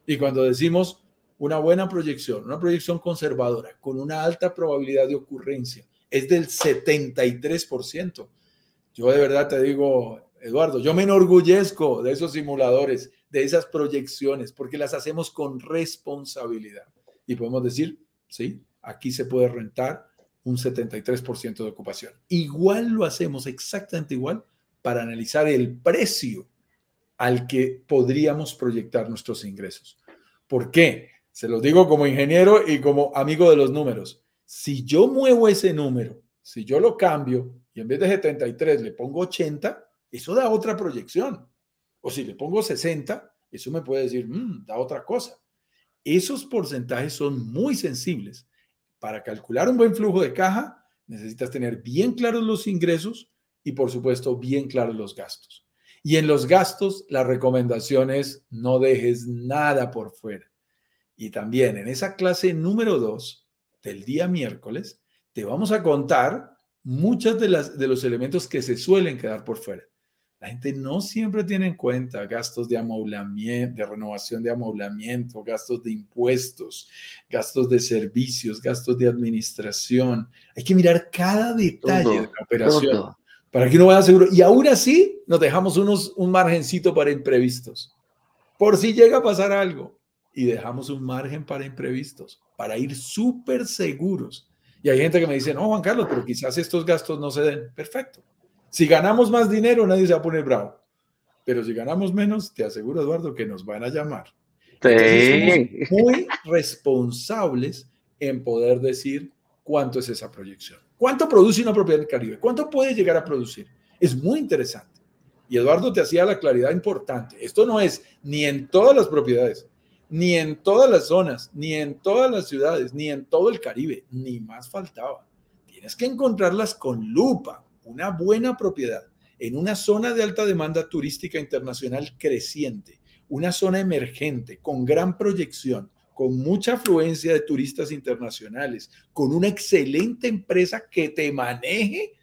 Y cuando decimos una buena proyección, una proyección conservadora, con una alta probabilidad de ocurrencia, es del 73%. Yo de verdad te digo, Eduardo, yo me enorgullezco de esos simuladores, de esas proyecciones, porque las hacemos con responsabilidad. Y podemos decir, sí, aquí se puede rentar un 73% de ocupación. Igual lo hacemos exactamente igual para analizar el precio al que podríamos proyectar nuestros ingresos. ¿Por qué? Se los digo como ingeniero y como amigo de los números. Si yo muevo ese número, si yo lo cambio y en vez de 73 le pongo 80, eso da otra proyección. O si le pongo 60, eso me puede decir, mm, da otra cosa. Esos porcentajes son muy sensibles para calcular un buen flujo de caja, necesitas tener bien claros los ingresos y, por supuesto, bien claros los gastos. Y en los gastos, la recomendación es no dejes nada por fuera. Y también en esa clase número 2 del día miércoles, te vamos a contar muchos de, de los elementos que se suelen quedar por fuera. La gente no siempre tiene en cuenta gastos de amoblamiento, de renovación de amoblamiento, gastos de impuestos, gastos de servicios, gastos de administración. Hay que mirar cada detalle de la operación para que uno vaya seguro. Y aún así nos dejamos unos, un margencito para imprevistos. Por si llega a pasar algo. Y dejamos un margen para imprevistos, para ir súper seguros. Y hay gente que me dice, no, Juan Carlos, pero quizás estos gastos no se den. Perfecto si ganamos más dinero, nadie se va a poner bravo. Pero si ganamos menos, te aseguro, Eduardo, que nos van a llamar. Sí. muy responsables en poder decir cuánto es esa proyección. ¿Cuánto produce una propiedad del Caribe? ¿Cuánto puede llegar a producir? Es muy interesante. Y Eduardo te hacía la claridad importante. Esto no es ni en todas las propiedades, ni en todas las zonas, ni en todas las ciudades, ni en todo el Caribe, ni más faltaba. Tienes que encontrarlas con lupa, una buena propiedad en una zona de alta demanda turística internacional creciente, una zona emergente con gran proyección, con mucha afluencia de turistas internacionales, con una excelente empresa que te maneje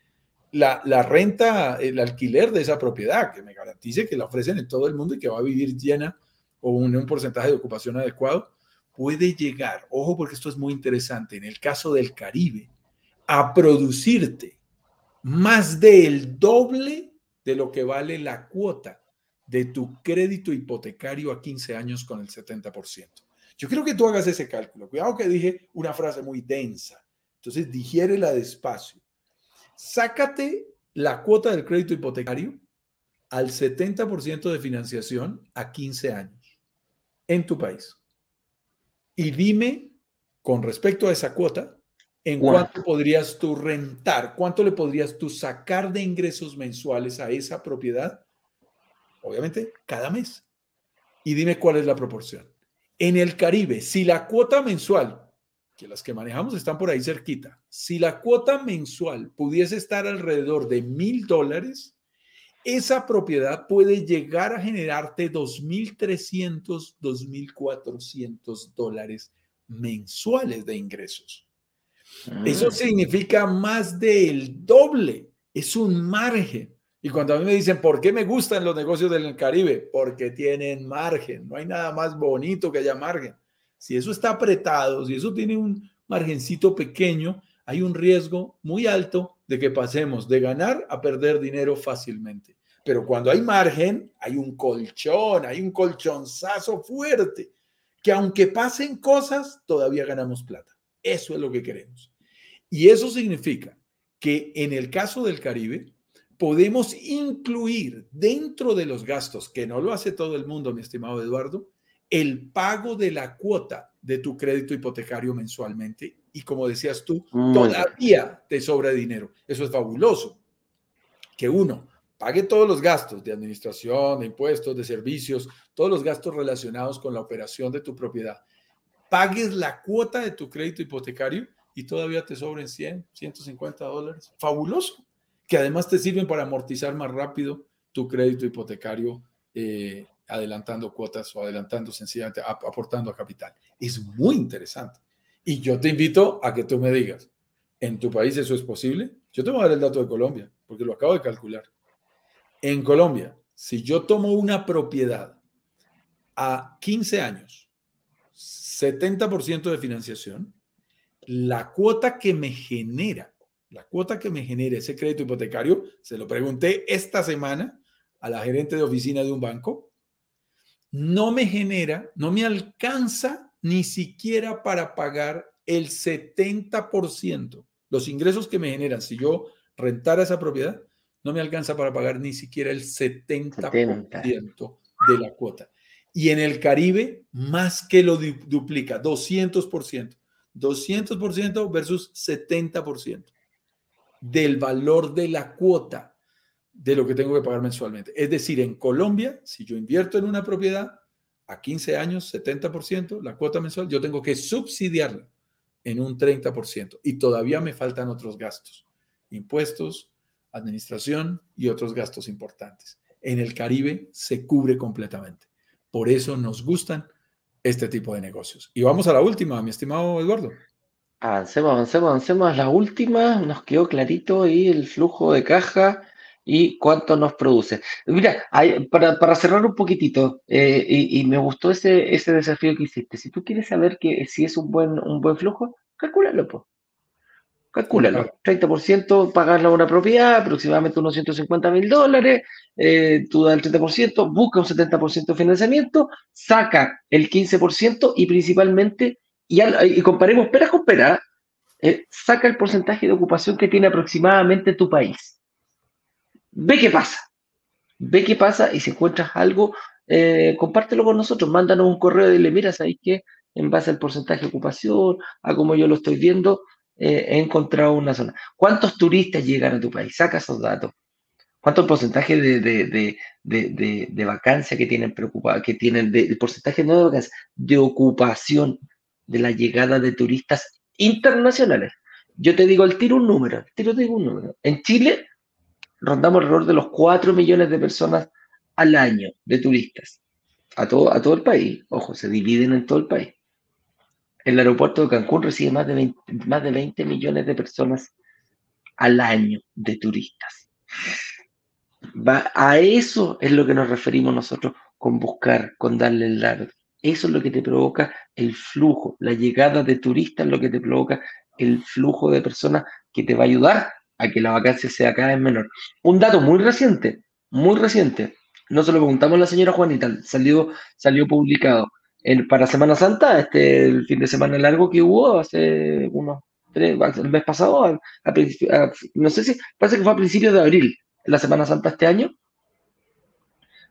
la, renta, el alquiler de esa propiedad, que me garantice que la ofrecen en todo el mundo y que va a vivir llena o en un porcentaje de ocupación adecuado, puede llegar, ojo porque esto es muy interesante, en el caso del Caribe, a producirte más del doble de lo que vale la cuota de tu crédito hipotecario a 15 años con el 70%. Yo quiero que tú hagas ese cálculo. Cuidado que dije una frase muy densa. Entonces, digiérela despacio. Sácate la cuota del crédito hipotecario al 70% de financiación a 15 años en tu país. Y dime, con respecto a esa cuota, en cuánto podrías tú rentar, cuánto le podrías tú sacar de ingresos mensuales a esa propiedad, obviamente, cada mes. Y dime cuál es la proporción. En el Caribe, si la cuota mensual, que las que manejamos están por ahí cerquita, si la cuota mensual pudiese estar alrededor de mil dólares, esa propiedad puede llegar a generarte 2.300, 2.400 dólares mensuales de ingresos. Eso mm. significa más del doble. Es un margen. Y cuando a mí me dicen, ¿por qué me gustan los negocios del Caribe? Porque tienen margen. No hay nada más bonito que haya margen. Si eso está apretado, si eso tiene un margencito pequeño, hay un riesgo muy alto de que pasemos de ganar a perder dinero fácilmente. Pero cuando hay margen, hay un colchón, hay un colchonzazo fuerte, que aunque pasen cosas, todavía ganamos plata. Eso es lo que queremos. Y eso significa que en el caso del Caribe, podemos incluir dentro de los gastos, que no lo hace todo el mundo, mi estimado Eduardo, el pago de la cuota de tu crédito hipotecario mensualmente. Y como decías tú, todavía te sobra dinero. Eso es fabuloso. Que uno pague todos los gastos de administración, de impuestos, de servicios, todos los gastos relacionados con la operación de tu propiedad pagues la cuota de tu crédito hipotecario y todavía te sobren 100, 150 dólares. Fabuloso. Que además te sirven para amortizar más rápido tu crédito hipotecario eh, adelantando cuotas o adelantando sencillamente, aportando a capital. Es muy interesante. Y yo te invito a que tú me digas, ¿en tu país eso es posible? Yo te voy a dar el dato de Colombia, porque lo acabo de calcular. En Colombia, si yo tomo una propiedad a 15 años 70% de financiación, la cuota que me genera, la cuota que me genera ese crédito hipotecario, se lo pregunté esta semana a la gerente de oficina de un banco, no me genera, no me alcanza ni siquiera para pagar el 70%. Los ingresos que me generan, si yo rentara esa propiedad, no me alcanza para pagar ni siquiera el 70%, de la cuota y en el Caribe más que lo duplica, 200%. 200% versus 70% del valor de la cuota de lo que tengo que pagar mensualmente. Es decir, en Colombia, si yo invierto en una propiedad a 15 años, 70%, la cuota mensual, yo tengo que subsidiarla en un 30% y todavía me faltan otros gastos, impuestos, administración y otros gastos importantes. En el Caribe se cubre completamente. Por eso nos gustan este tipo de negocios. Y vamos a la última, mi estimado Eduardo. Avancemos, avancemos, avancemos. La última nos quedó clarito y el flujo de caja y cuánto nos produce. Mira, para, cerrar un poquitito, eh, y, me gustó ese, ese desafío que hiciste. Si tú quieres saber que si es un buen, un buen flujo, calcúlalo, pues. Calcúlalo, 30% pagarla a una propiedad, aproximadamente unos 150 mil dólares, eh, tú das el 30%, busca un 70% de financiamiento, saca el 15% y principalmente, y, comparemos pera con pera, eh, saca el porcentaje de ocupación que tiene aproximadamente tu país. Ve qué pasa, ve qué pasa y si encuentras algo, eh, compártelo con nosotros, mándanos un correo y dile, mira, ¿sabes qué? En base al porcentaje de ocupación, a cómo yo lo estoy viendo, he encontrado una zona. ¿Cuántos turistas llegan a tu país? Saca esos datos. ¿Cuánto porcentaje de, de, de, de, vacancia que tienen preocupada, que tienen, de, porcentaje no de vacancia, de ocupación de la llegada de turistas internacionales? Yo te digo el tiro un número, tiro digo un número. En Chile rondamos alrededor de los 4 millones de personas al año de turistas. A todo, a todo el país, ojo, se dividen en todo el país. El aeropuerto de Cancún recibe más de más de 20 millones de personas al año de turistas. Va, a eso es lo que nos referimos nosotros con buscar, con darle el largo. Eso es lo que te provoca el flujo, la llegada de turistas, lo que te provoca el flujo de personas que te va a ayudar a que la vacancia sea cada vez menor. Un dato muy reciente, muy reciente, no se lo preguntamos a la señora Juanita, salió, salió publicado para Semana Santa, este el fin de semana largo que hubo hace unos tres, el mes pasado, no sé si, parece que fue a principios de abril, la Semana Santa este año,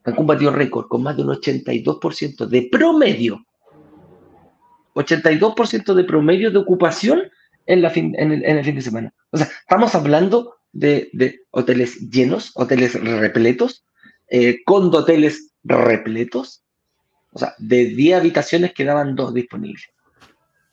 Cancún batió récord con más de un 82% de promedio. 82% de promedio de ocupación en, la fin, en, el, fin de semana. O sea, estamos hablando de, hoteles llenos, hoteles repletos, eh, con hoteles repletos. O sea, de 10 habitaciones quedaban dos disponibles.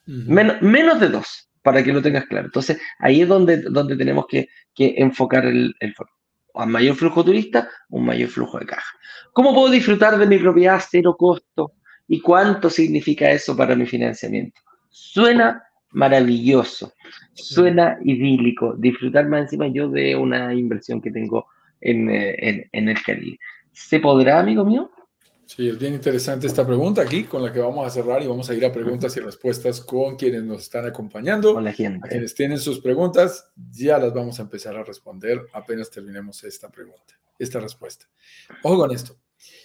menos de dos, para que lo tengas claro. Entonces, ahí es donde, donde tenemos que, enfocar el, el foro a mayor flujo turista, un mayor flujo de caja. ¿Cómo puedo disfrutar de mi propiedad a cero costo? ¿Y cuánto significa eso para mi financiamiento? Suena maravilloso, suena idílico, disfrutar más encima yo de una inversión que tengo en, eh, en el Caribe. ¿Se podrá, amigo mío? Sí, es bien interesante esta pregunta aquí con la que vamos a cerrar y vamos a ir a preguntas y respuestas con quienes nos están acompañando. Con la gente. A quienes tienen sus preguntas, ya las vamos a empezar a responder apenas terminemos esta pregunta, esta respuesta. Ojo con esto.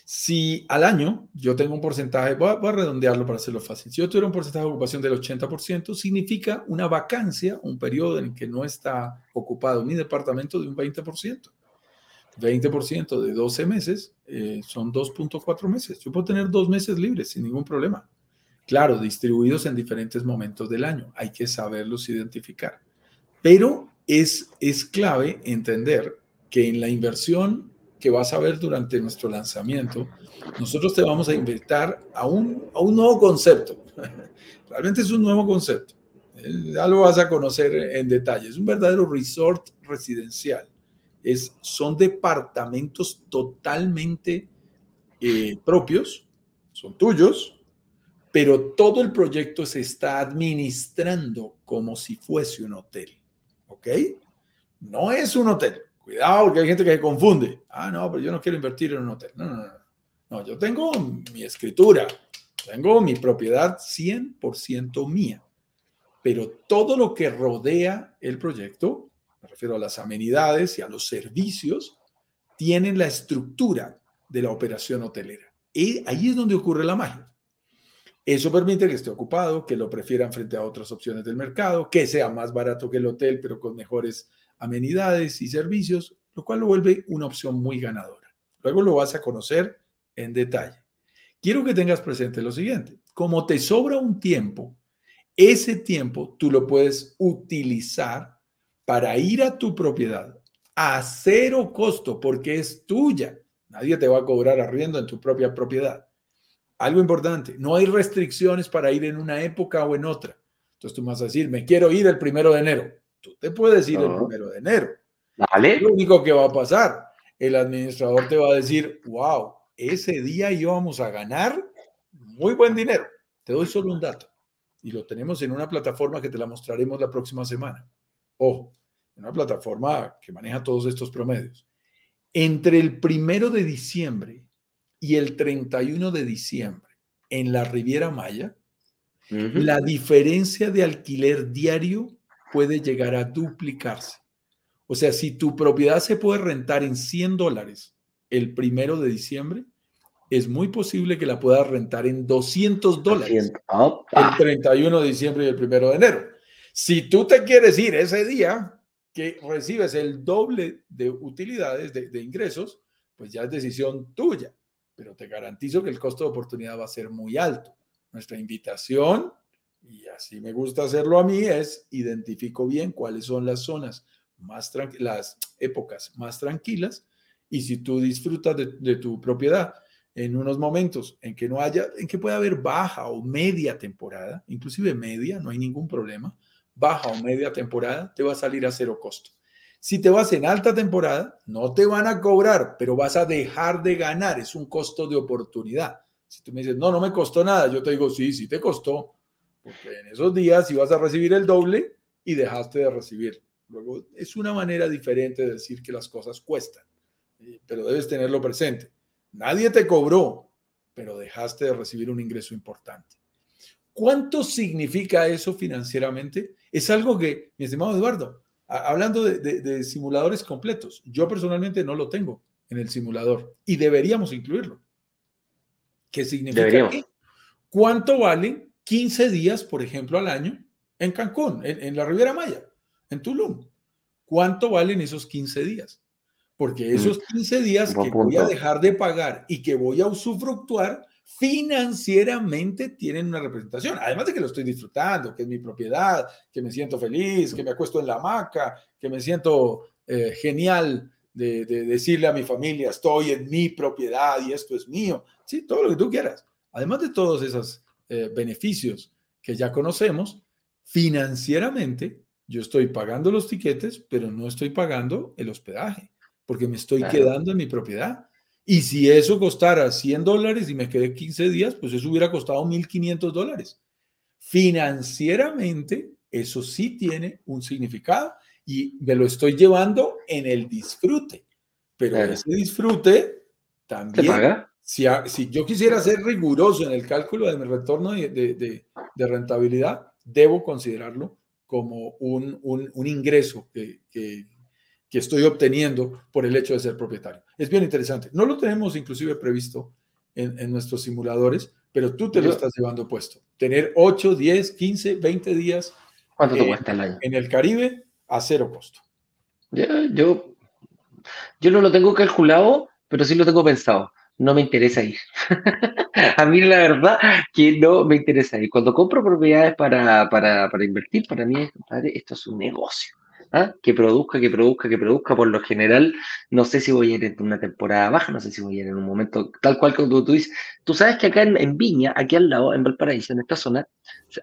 Si al año yo tengo un porcentaje, voy a, voy a redondearlo para hacerlo fácil. Si yo tuviera un porcentaje de ocupación del 80%, significa una vacancia, un periodo en el que no está ocupado mi departamento de un 20%. 20% de 12 meses eh, son 2.4 meses. Yo puedo tener dos meses libres sin ningún problema. Claro, distribuidos en diferentes momentos del año. Hay que saberlos identificar. Pero es, es clave entender que en la inversión que vas a ver durante nuestro lanzamiento, nosotros te vamos a invitar a un, a un nuevo concepto. [LAUGHS] Realmente es un nuevo concepto. Ya lo vas a conocer en detalle. Es un verdadero resort residencial es, son departamentos totalmente eh, propios, son tuyos, pero todo el proyecto se está administrando como si fuese un hotel. ¿Ok? No es un hotel. Cuidado, porque hay gente que se confunde. Ah, no, pero yo no quiero invertir en un hotel. No, no, no. No, yo tengo mi escritura, tengo mi propiedad 100% mía, pero todo lo que rodea el proyecto me refiero a las amenidades y a los servicios, tienen la estructura de la operación hotelera. Y ahí es donde ocurre la magia. Eso permite que esté ocupado, que lo prefieran frente a otras opciones del mercado, que sea más barato que el hotel, pero con mejores amenidades y servicios, lo cual lo vuelve una opción muy ganadora. Luego lo vas a conocer en detalle. Quiero que tengas presente lo siguiente. Como te sobra un tiempo, ese tiempo tú lo puedes utilizar para ir a tu propiedad a cero costo porque es tuya. Nadie te va a cobrar arriendo en tu propia propiedad. Algo importante, no hay restricciones para ir en una época o en otra. Entonces tú vas a decir, me quiero ir el primero de enero. Tú te puedes ir el primero de enero. Dale. Lo único que va a pasar, el administrador te va a decir, wow, ese día íbamos a ganar muy buen dinero. Te doy solo un dato y lo tenemos en una plataforma que te la mostraremos la próxima semana. Ojo, una plataforma que maneja todos estos promedios. Entre el primero de diciembre y el 31 de diciembre en la Riviera Maya, la diferencia de alquiler diario puede llegar a duplicarse. O sea, si tu propiedad se puede rentar en 100 dólares el primero de diciembre, es muy posible que la puedas rentar en 200 dólares el 31 de diciembre y el primero de enero. Si tú te quieres ir ese día que recibes el doble de utilidades, de, ingresos, pues ya es decisión tuya. Pero te garantizo que el costo de oportunidad va a ser muy alto. Nuestra invitación, y así me gusta hacerlo a mí, es identifico bien cuáles son las zonas más las épocas más tranquilas Y si tú disfrutas de, tu propiedad en unos momentos en que no haya, en que pueda haber baja o media temporada, inclusive media, no hay ningún problema, baja o media temporada, te va a salir a cero costo. Si te vas en alta temporada, no te van a cobrar, pero vas a dejar de ganar, es un costo de oportunidad. Si tú me dices, no, no me costó nada, yo te digo, sí, sí te costó, porque en esos días ibas a recibir el doble y dejaste de recibir. Luego, es una manera diferente de decir que las cosas cuestan pero debes tenerlo presente. Nadie te cobró, pero dejaste de recibir un ingreso importante. ¿Cuánto significa eso financieramente? Es algo que, mi estimado Eduardo, hablando de, simuladores completos, yo personalmente no lo tengo en el simulador y deberíamos incluirlo. ¿Qué significa? ¿Cuánto valen 15 días, por ejemplo, al año en Cancún, en, en la Riviera Maya, en Tulum? ¿Cuánto valen esos 15 días? porque mm, esos 15 días que voy a dejar de pagar y que voy a usufructuar financieramente tienen una representación. Además de que lo estoy disfrutando, que es mi propiedad, que me siento feliz, que me acuesto en la hamaca, que me siento eh, genial de, decirle a mi familia, estoy en mi propiedad y esto es mío. Sí, todo lo que tú quieras. Además de todos esos eh, beneficios que ya conocemos, financieramente yo estoy pagando los tiquetes, pero no estoy pagando el hospedaje porque me estoy quedando en mi propiedad. Y si eso costara 100 dólares y me quedé 15 días, pues eso hubiera costado 1.500 dólares. Financieramente, eso sí tiene un significado y me lo estoy llevando en el disfrute. Pero ese disfrute también, paga? Si, si, yo quisiera ser riguroso en el cálculo de mi retorno de, de, de, rentabilidad, debo considerarlo como un, un, un ingreso que, que, que estoy obteniendo por el hecho de ser propietario. Es bien interesante. No lo tenemos inclusive previsto en, nuestros simuladores, pero tú te lo estás llevando puesto. Tener 8, 10, 15, 20 días ¿Cuánto te cuesta el año? en el Caribe a cero costo. Yo, yo, no lo tengo calculado, pero sí lo tengo pensado. No me interesa ir. [LAUGHS] a mí la verdad que no me interesa ir. Cuando compro propiedades para, para, para invertir, para mí, esto es un negocio. ¿Ah? que produzca, que produzca, que produzca. Por lo general, no sé si voy a ir en una temporada baja, no sé si voy a ir en un momento tal cual como tú, dices. Tú sabes que acá en, Viña, aquí al lado, en Valparaíso, en esta zona,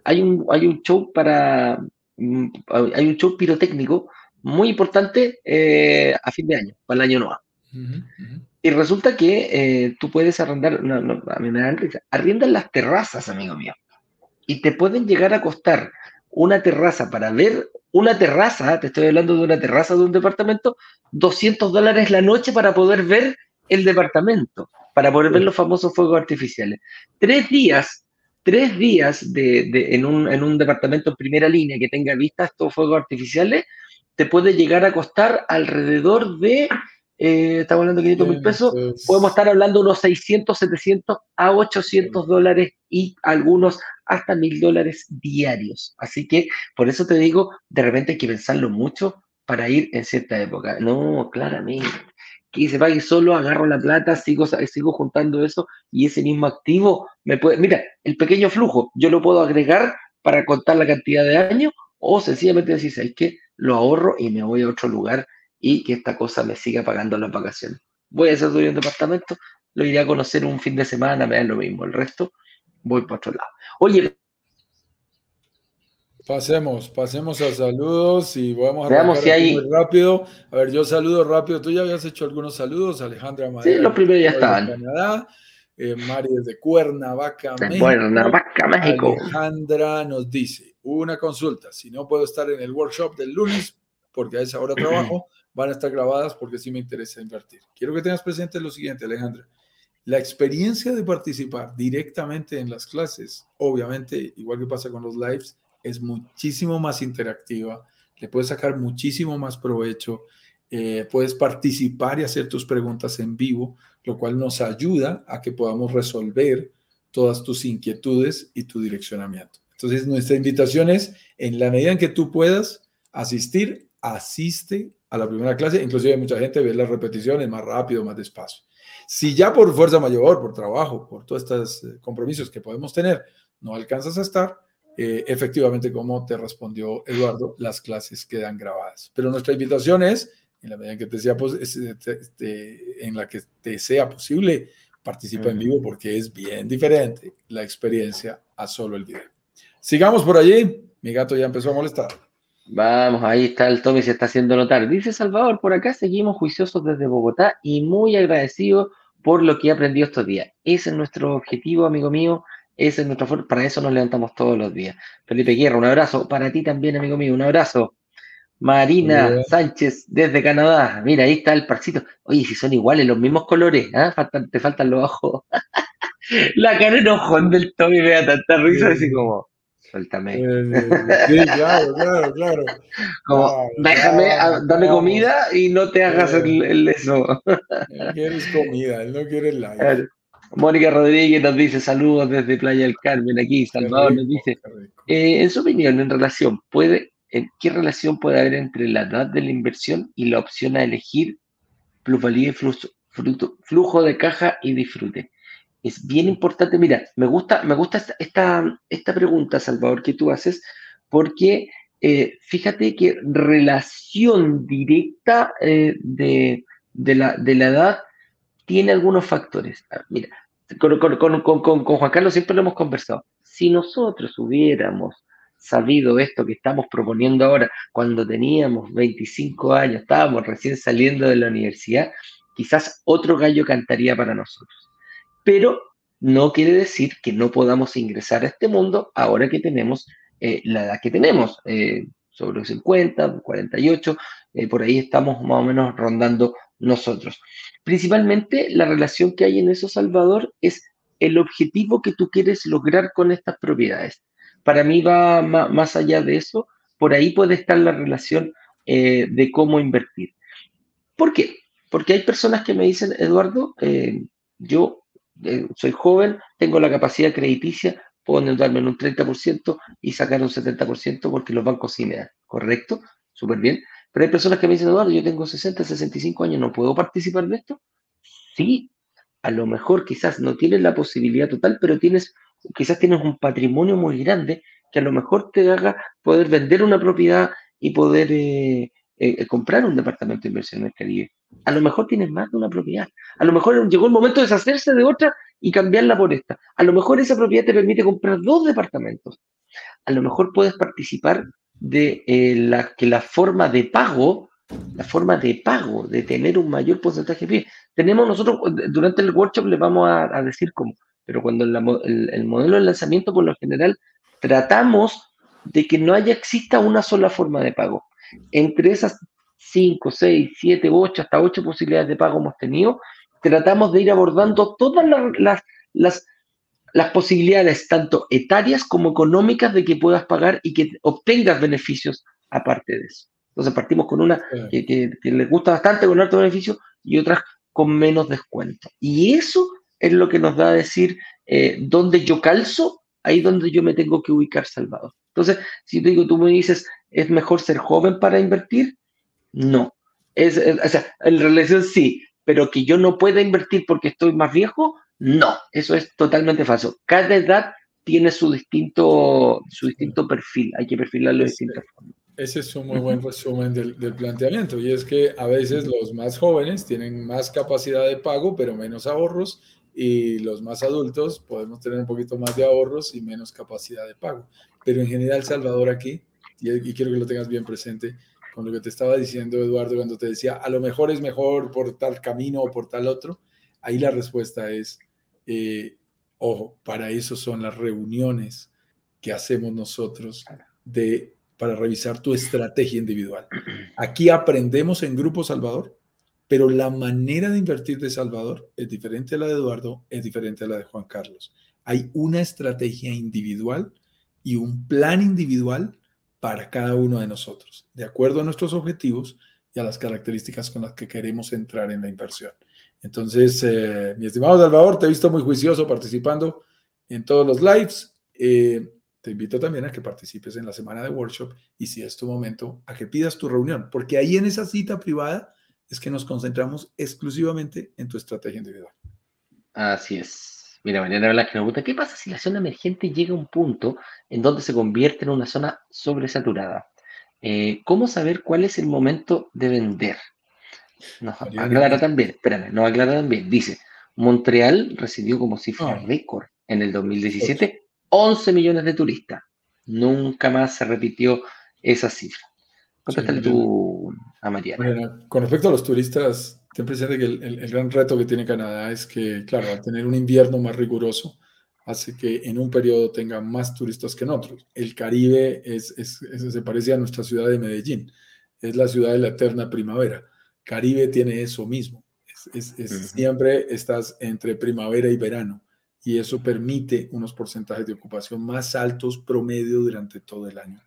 hay un, hay un show para, mm, hay un show pirotécnico muy importante eh, a fin de año, para el año nuevo. Y resulta que eh, tú puedes arrendar, a mí me dan risa, arriendan las terrazas, amigo mío. Y te pueden llegar a costar una terraza para ver una terraza, te estoy hablando de una terraza de un departamento, 200 dólares la noche para poder ver el departamento, para poder ver los famosos fuegos artificiales. Tres días, tres días de, en, un, en un departamento en primera línea que tenga vista estos fuegos artificiales, te puede llegar a costar alrededor de eh, estamos hablando de 500 mil pesos, podemos estar hablando de unos 600, 700 a 800 dólares y algunos hasta mil dólares diarios. Así que por eso te digo, de repente hay que pensarlo mucho para ir en cierta época. No, claramente. Que se pague solo, agarro la plata, sigo, sigo juntando eso y ese mismo activo me puede. Mira, el pequeño flujo, yo lo puedo agregar para contar la cantidad de años o sencillamente decir, ¿sabes qué? Lo ahorro y me voy a otro lugar y que esta cosa me siga pagando las vacaciones. Voy a hacer dueño un departamento, lo iré a conocer un fin de semana, me da lo mismo. El resto voy para otro lado. Oye. Pasemos, pasemos a saludos y vamos a Veamos si hay... muy rápido. A ver, yo saludo rápido. Tú ya habías hecho algunos saludos, Alejandra Madera. Sí, los primeros ya estaban. Canadá. Eh, Mari desde Cuernavaca, México. Cuernavaca, México. Alejandra nos dice, una consulta, si no puedo estar en el workshop del lunes porque a esa hora trabajo, van a estar grabadas porque sí me interesa invertir. Quiero que tengas presente lo siguiente, Alejandra. La experiencia de participar directamente en las clases, obviamente, igual que pasa con los lives, es muchísimo más interactiva, le puedes sacar muchísimo más provecho, eh, puedes participar y hacer tus preguntas en vivo, lo cual nos ayuda a que podamos resolver todas tus inquietudes y tu direccionamiento. Entonces, nuestra invitación es, en la medida en que tú puedas asistir, asiste a la primera clase, inclusive mucha gente ve las repeticiones más rápido, más despacio. Si ya por fuerza mayor, por trabajo, por todos estos eh, compromisos que podemos tener, no alcanzas a estar, eh, efectivamente, como te respondió Eduardo, las clases quedan grabadas. Pero nuestra invitación es, en la medida en que te sea, en la que te sea posible, participa en vivo porque es bien diferente la experiencia a solo el video. Sigamos por allí. Mi gato ya empezó a molestar. Vamos, ahí está el Tommy, se está haciendo notar. Dice Salvador, por acá seguimos juiciosos desde Bogotá y muy agradecidos por lo que he aprendido estos días. Ese es nuestro objetivo, amigo mío. Ese es nuestro para eso nos levantamos todos los días. Felipe Guerra, un abrazo. Para ti también, amigo mío, un abrazo. Marina Sánchez desde Canadá. Mira, ahí está el parcito. Oye, si son iguales, los mismos colores, ¿ah? te faltan los ojos. [LAUGHS] La cara enojón del Tommy me da tanta risa, así como, suéltame. Sí, claro, claro, claro. Como, déjame, dame comida y no te hagas el, eso. Él quieres comida, él no quiere like. Mónica Rodríguez nos dice saludos desde Playa del Carmen, aquí Salvador nos dice, eh, en su opinión, en relación, ¿puede ¿qué relación puede haber entre la edad de la inversión y la opción a elegir plusvalía y flujo, de caja y disfrute? Es bien importante, mira, me gusta, me gusta esta, esta, pregunta, Salvador, que tú haces, porque eh, fíjate que relación directa eh, de, la, edad tiene algunos factores. Mira, con, con, Juan Carlos siempre lo hemos conversado. Si nosotros hubiéramos sabido esto que estamos proponiendo ahora, cuando teníamos 25 años, estábamos recién saliendo de la universidad, quizás otro gallo cantaría para nosotros. Pero no quiere decir que no podamos ingresar a este mundo ahora que tenemos eh, la edad que tenemos, eh, sobre 50, 48, eh, por ahí estamos más o menos rondando nosotros. Principalmente la relación que hay en eso, Salvador, es el objetivo que tú quieres lograr con estas propiedades para mí va más allá de eso, por ahí puede estar la relación eh, de cómo invertir. ¿Por qué? Porque hay personas que me dicen, Eduardo, eh, yo eh, soy joven, tengo la capacidad crediticia, puedo endeudarme en un 30% y sacar un 70% porque los bancos sí me dan, ¿correcto? Súper bien. Pero hay personas que me dicen, Eduardo, yo tengo 60, 65 años, ¿no puedo participar de esto? Sí, a lo mejor quizás no tienes la posibilidad total, pero tienes quizás tienes un patrimonio muy grande que a lo mejor te haga poder vender una propiedad y poder eh, eh, comprar un departamento de inversión en el Caribe. A lo mejor tienes más de una propiedad. A lo mejor llegó el momento de deshacerse de otra y cambiarla por esta. A lo mejor esa propiedad te permite comprar dos departamentos. A lo mejor puedes participar de eh, la, que la forma de pago, la forma de pago, de tener un mayor porcentaje de Tenemos nosotros, durante el workshop les vamos a decir cómo pero cuando el, modelo de lanzamiento, por lo general, tratamos de que no haya, exista una sola forma de pago. Entre esas 5, 6, 7, 8, hasta 8 posibilidades de pago hemos tenido, tratamos de ir abordando todas las, las, las, posibilidades, tanto etarias como económicas, de que puedas pagar y que obtengas beneficios aparte de eso. Entonces partimos con una que, que, que les gusta bastante, con alto beneficio, y otras con menos descuento. Y eso es lo que nos da a decir eh, dónde yo calzo, ahí donde yo me tengo que ubicar, Salvador. Entonces, si te digo, tú me dices, ¿es mejor ser joven para invertir? No. Es, o sea, en relación sí, pero que yo no pueda invertir porque estoy más viejo, no. Eso es totalmente falso. Cada edad tiene su distinto, su distinto perfil, hay que perfilarlo de distintas formas. Ese es un muy buen resumen del, del, planteamiento y es que a veces los más jóvenes tienen más capacidad de pago pero menos ahorros y los más adultos podemos tener un poquito más de ahorros y menos capacidad de pago. Pero en general, Salvador, aquí, y, quiero que lo tengas bien presente, con lo que te estaba diciendo Eduardo cuando te decía, a lo mejor es mejor por tal camino o por tal otro, ahí la respuesta es, eh, ojo, para eso son las reuniones que hacemos nosotros de, para revisar tu estrategia individual. Aquí aprendemos en Grupo Salvador pero la manera de invertir de Salvador es diferente a la de Eduardo, es diferente a la de Juan Carlos. Hay una estrategia individual y un plan individual para cada uno de nosotros, de acuerdo a nuestros objetivos y a las características con las que queremos entrar en la inversión. Entonces, eh, mi estimado Salvador, te he visto muy juicioso participando en todos los lives. Eh, te invito también a que participes en la semana de workshop y si es tu momento, a que pidas tu reunión, porque ahí en esa cita privada es que nos concentramos exclusivamente en tu estrategia individual. Así es. Mira, Mariana Velasquez me pregunta, ¿qué pasa si la zona emergente llega a un punto en donde se convierte en una zona sobresaturada? Eh, ¿Cómo saber cuál es el momento de vender? No, aclara también, espérame, no aclara también. Dice, Montreal recibió como cifra ah. récord en el 2017 11 millones de turistas. Nunca más se repitió esa cifra. Contéstale tú a Mariana. con respecto a los turistas, ten presente que el, gran reto que tiene Canadá es que, claro, al tener un invierno más riguroso, hace que en un periodo tenga más turistas que en otros. El Caribe es, se parece a nuestra ciudad de Medellín, es la ciudad de la eterna primavera. Caribe tiene eso mismo, siempre estás entre primavera y verano y eso permite unos porcentajes de ocupación más altos promedio durante todo el año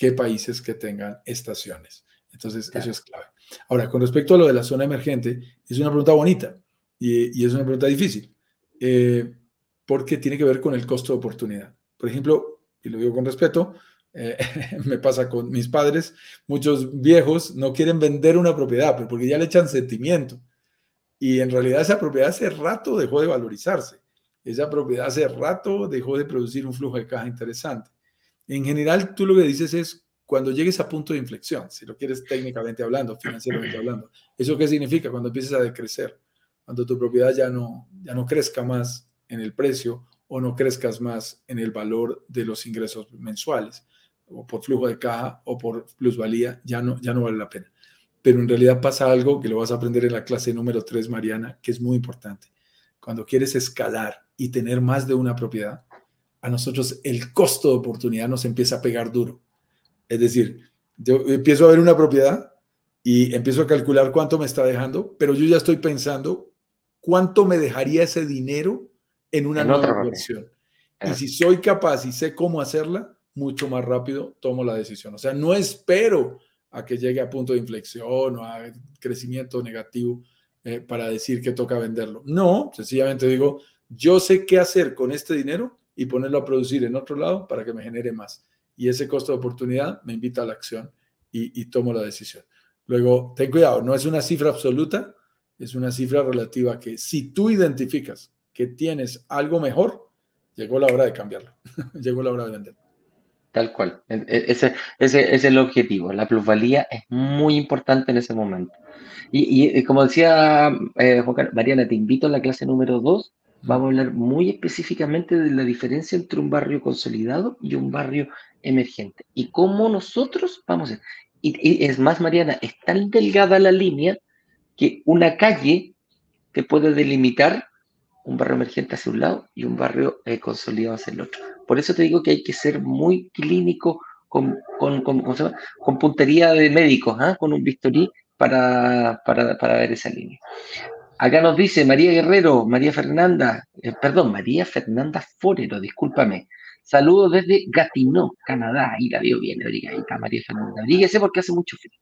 que países que tengan estaciones. Entonces, eso es clave. Ahora, con respecto a lo de la zona emergente, es una pregunta bonita y, es una pregunta difícil, eh, porque tiene que ver con el costo de oportunidad. Por ejemplo, y lo digo con respeto, eh, [LAUGHS] me pasa con mis padres, muchos viejos no quieren vender una propiedad, pero porque ya le echan sentimiento. Y en realidad esa propiedad hace rato dejó de valorizarse. Esa propiedad hace rato dejó de producir un flujo de caja interesante. En general, tú lo que dices es cuando llegues a punto de inflexión, si lo quieres técnicamente hablando, financieramente [CLEARS THROAT] hablando. ¿Eso qué significa? Cuando empieces a decrecer, cuando tu propiedad ya no, ya no crezca más en el precio o no crezcas más en el valor de los ingresos mensuales, o por flujo de caja o por plusvalía, ya no, ya no vale la pena. Pero en realidad pasa algo que lo vas a aprender en la clase número 3, Mariana, que es muy importante. Cuando quieres escalar y tener más de una propiedad, a nosotros el costo de oportunidad nos empieza a pegar duro. Es decir, yo empiezo a ver una propiedad y empiezo a calcular cuánto me está dejando, pero yo ya estoy pensando cuánto me dejaría ese dinero en una nueva inversión. Y si soy capaz y sé cómo hacerla, mucho más rápido tomo la decisión. O sea, no espero a que llegue a punto de inflexión o a crecimiento negativo eh, para decir que toca venderlo. No, sencillamente digo, yo sé qué hacer con este dinero y ponerlo a producir en otro lado para que me genere más. Y ese costo de oportunidad me invita a la acción y, tomo la decisión. Luego, ten cuidado, no es una cifra absoluta, es una cifra relativa que si tú identificas que tienes algo mejor, llegó la hora de cambiarlo, [LAUGHS] llegó la hora de venderlo. Tal cual, e, e, ese, ese, es el objetivo. La plusvalía es muy importante en ese momento. Y, como decía eh, Mariana, te invito a la clase número 2 Vamos a hablar muy específicamente de la diferencia entre un barrio consolidado y un barrio emergente y cómo nosotros vamos a... Y, es más, Mariana, es tan delgada la línea que una calle te puede delimitar un barrio emergente hacia un lado y un barrio eh, consolidado hacia el otro. Por eso te digo que hay que ser muy clínico con, con, con, puntería de médicos, ¿ah? con un bisturí para, para, para ver esa línea. Acá nos dice María Guerrero, María Fernanda, eh, perdón, María Fernanda Forero, discúlpame. Saludos desde Gatineau, Canadá. Ahí la veo bien, está María Fernanda. Dígase porque hace mucho frío.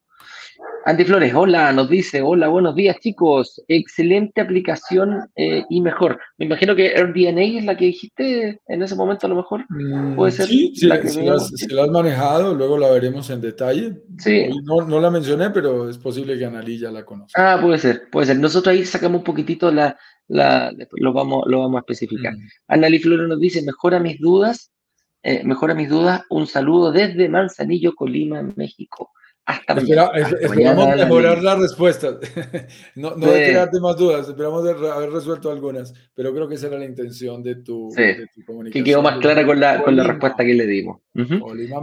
Andy Flores, hola, nos dice, hola, buenos días chicos, excelente aplicación eh, y mejor. Me imagino que AirDNA es la que dijiste en ese momento a lo mejor. Mm, puede ser. Sí, sí la que si, la has, manejado, luego la veremos en detalle. Sí. No, no, la mencioné, pero es posible que Analí ya la conozca. Ah, puede ser, puede ser. Nosotros ahí sacamos un poquitito la, la lo vamos, lo vamos a especificar. Mm. Analí Flores nos dice, mejora mis dudas, eh, mejora mis dudas, un saludo desde Manzanillo, Colima, México. Esperamos mejorar las respuestas. [LAUGHS] no no de crearte más dudas, esperamos haber resuelto algunas, pero creo que esa era la intención de tu, comunicación. Que quedó más clara con la, con la respuesta que le dimos.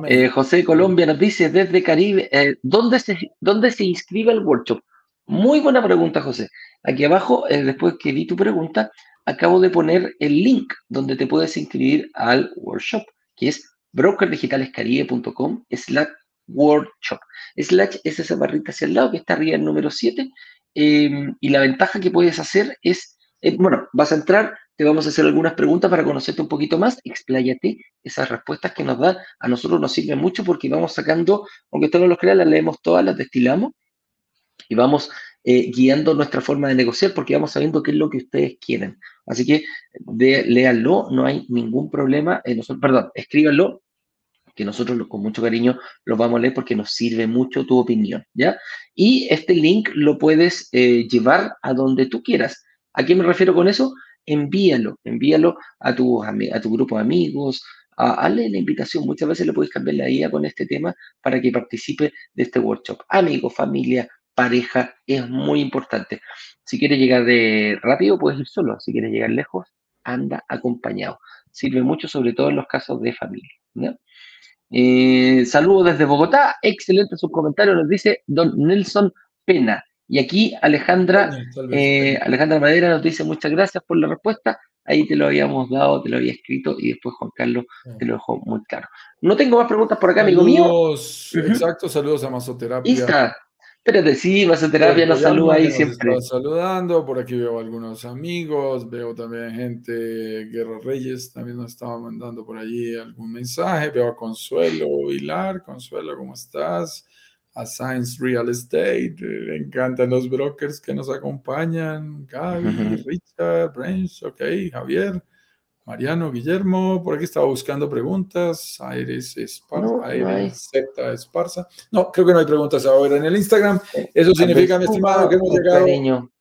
Eh, José Colombia nos dice desde Caribe, eh, ¿dónde, se, ¿dónde se inscribe el workshop? Muy buena pregunta, José. Aquí abajo, eh, después que vi tu pregunta, acabo de poner el link donde te puedes inscribir al workshop, que es brokerdigitalescaribe.com slash workshop. Slash es esa barrita hacia el lado que está arriba el número 7. Em, y la ventaja que puedes hacer es, eh, bueno, vas a entrar, te vamos a hacer algunas preguntas para conocerte un poquito más, expláyate, esas respuestas que nos da, a nosotros nos sirven mucho porque vamos sacando, aunque usted no los crea, las leemos todas, las destilamos y vamos eh, guiando nuestra forma de negociar porque vamos sabiendo qué es lo que ustedes quieren. Así que de, léanlo, no hay ningún problema, perdón, escríbanlo, que nosotros con mucho cariño lo vamos a leer porque nos sirve mucho tu opinión, ¿ya? Y este link lo puedes eh, llevar a donde tú quieras. ¿A qué me refiero con eso? Envíalo, envíalo a tu, a tu grupo de amigos, hazle la invitación. Muchas veces le puedes cambiar la idea con este tema para que participe de este workshop. Amigos, familia, pareja es muy importante. Si quieres llegar de rápido, puedes ir solo. Si quieres llegar lejos, anda acompañado. Sirve mucho, sobre todo en los casos de familia. Eh, saludos desde Bogotá. Excelente su comentario, nos dice don Nelson Pena. Y aquí Alejandra, eh, Alejandra Madera nos dice muchas gracias por la respuesta. Ahí te lo habíamos dado, te lo había escrito y después Juan Carlos te lo dejó muy claro. No tengo más preguntas por acá, amigo mío. Exacto, saludos a Masoterapia. Espérate, sí, Masoterapia nos saluda ahí siempre. saludando, por aquí veo algunos amigos, veo también gente, Guerra Reyes también nos estaba mandando por allí algún mensaje, veo a Consuelo Hilar, Consuelo, ¿cómo estás? A Science Real Estate, me encantan los brokers que nos acompañan, Gaby, [LAUGHS] Richard, Branch, ok, Javier. Mariano Guillermo, por aquí estaba buscando preguntas. Aires Esparza, Esparza. No, creo que no hay preguntas ahora en el Instagram. Eso significa, mi estimado, que hemos llegado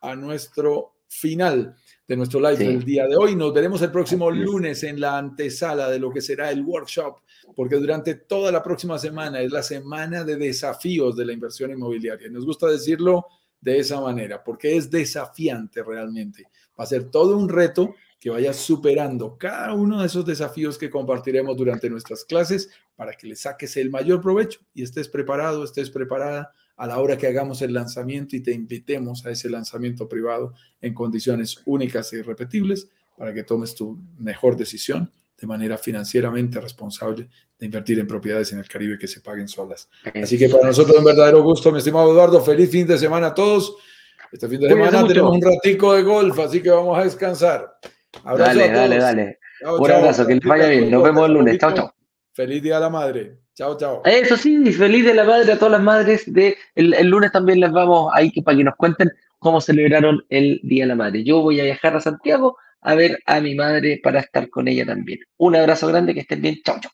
a nuestro final de nuestro live del día de hoy. Nos veremos el próximo lunes en la antesala de lo que será el workshop, porque durante toda la próxima semana es la semana de desafíos de la inversión inmobiliaria. Nos gusta decirlo de esa manera, porque es desafiante realmente. Va a ser todo un reto que vayas superando cada uno de esos desafíos que compartiremos durante nuestras clases para que le saques el mayor provecho y estés preparado, estés preparada a la hora que hagamos el lanzamiento y te invitemos a ese lanzamiento privado en condiciones únicas e irrepetibles para que tomes tu mejor decisión de manera financieramente responsable de invertir en propiedades en el Caribe que se paguen solas. Así que para nosotros un verdadero gusto, mi estimado Eduardo, feliz fin de semana a todos. Este fin de semana tenemos un ratico de golf, así que vamos a descansar dale, dale, dale. un abrazo, que les vaya bien. Nos vemos el lunes. Chao, chao. Feliz Día de la Madre. Chao, chao. Eso sí, feliz Día de la Madre a todas las madres. De, el, el lunes también les vamos ahí que, para que nos cuenten cómo celebraron el Día de la Madre. Yo voy a viajar a Santiago a ver a mi madre para estar con ella también. Un abrazo grande, que estén bien. Chao, chao.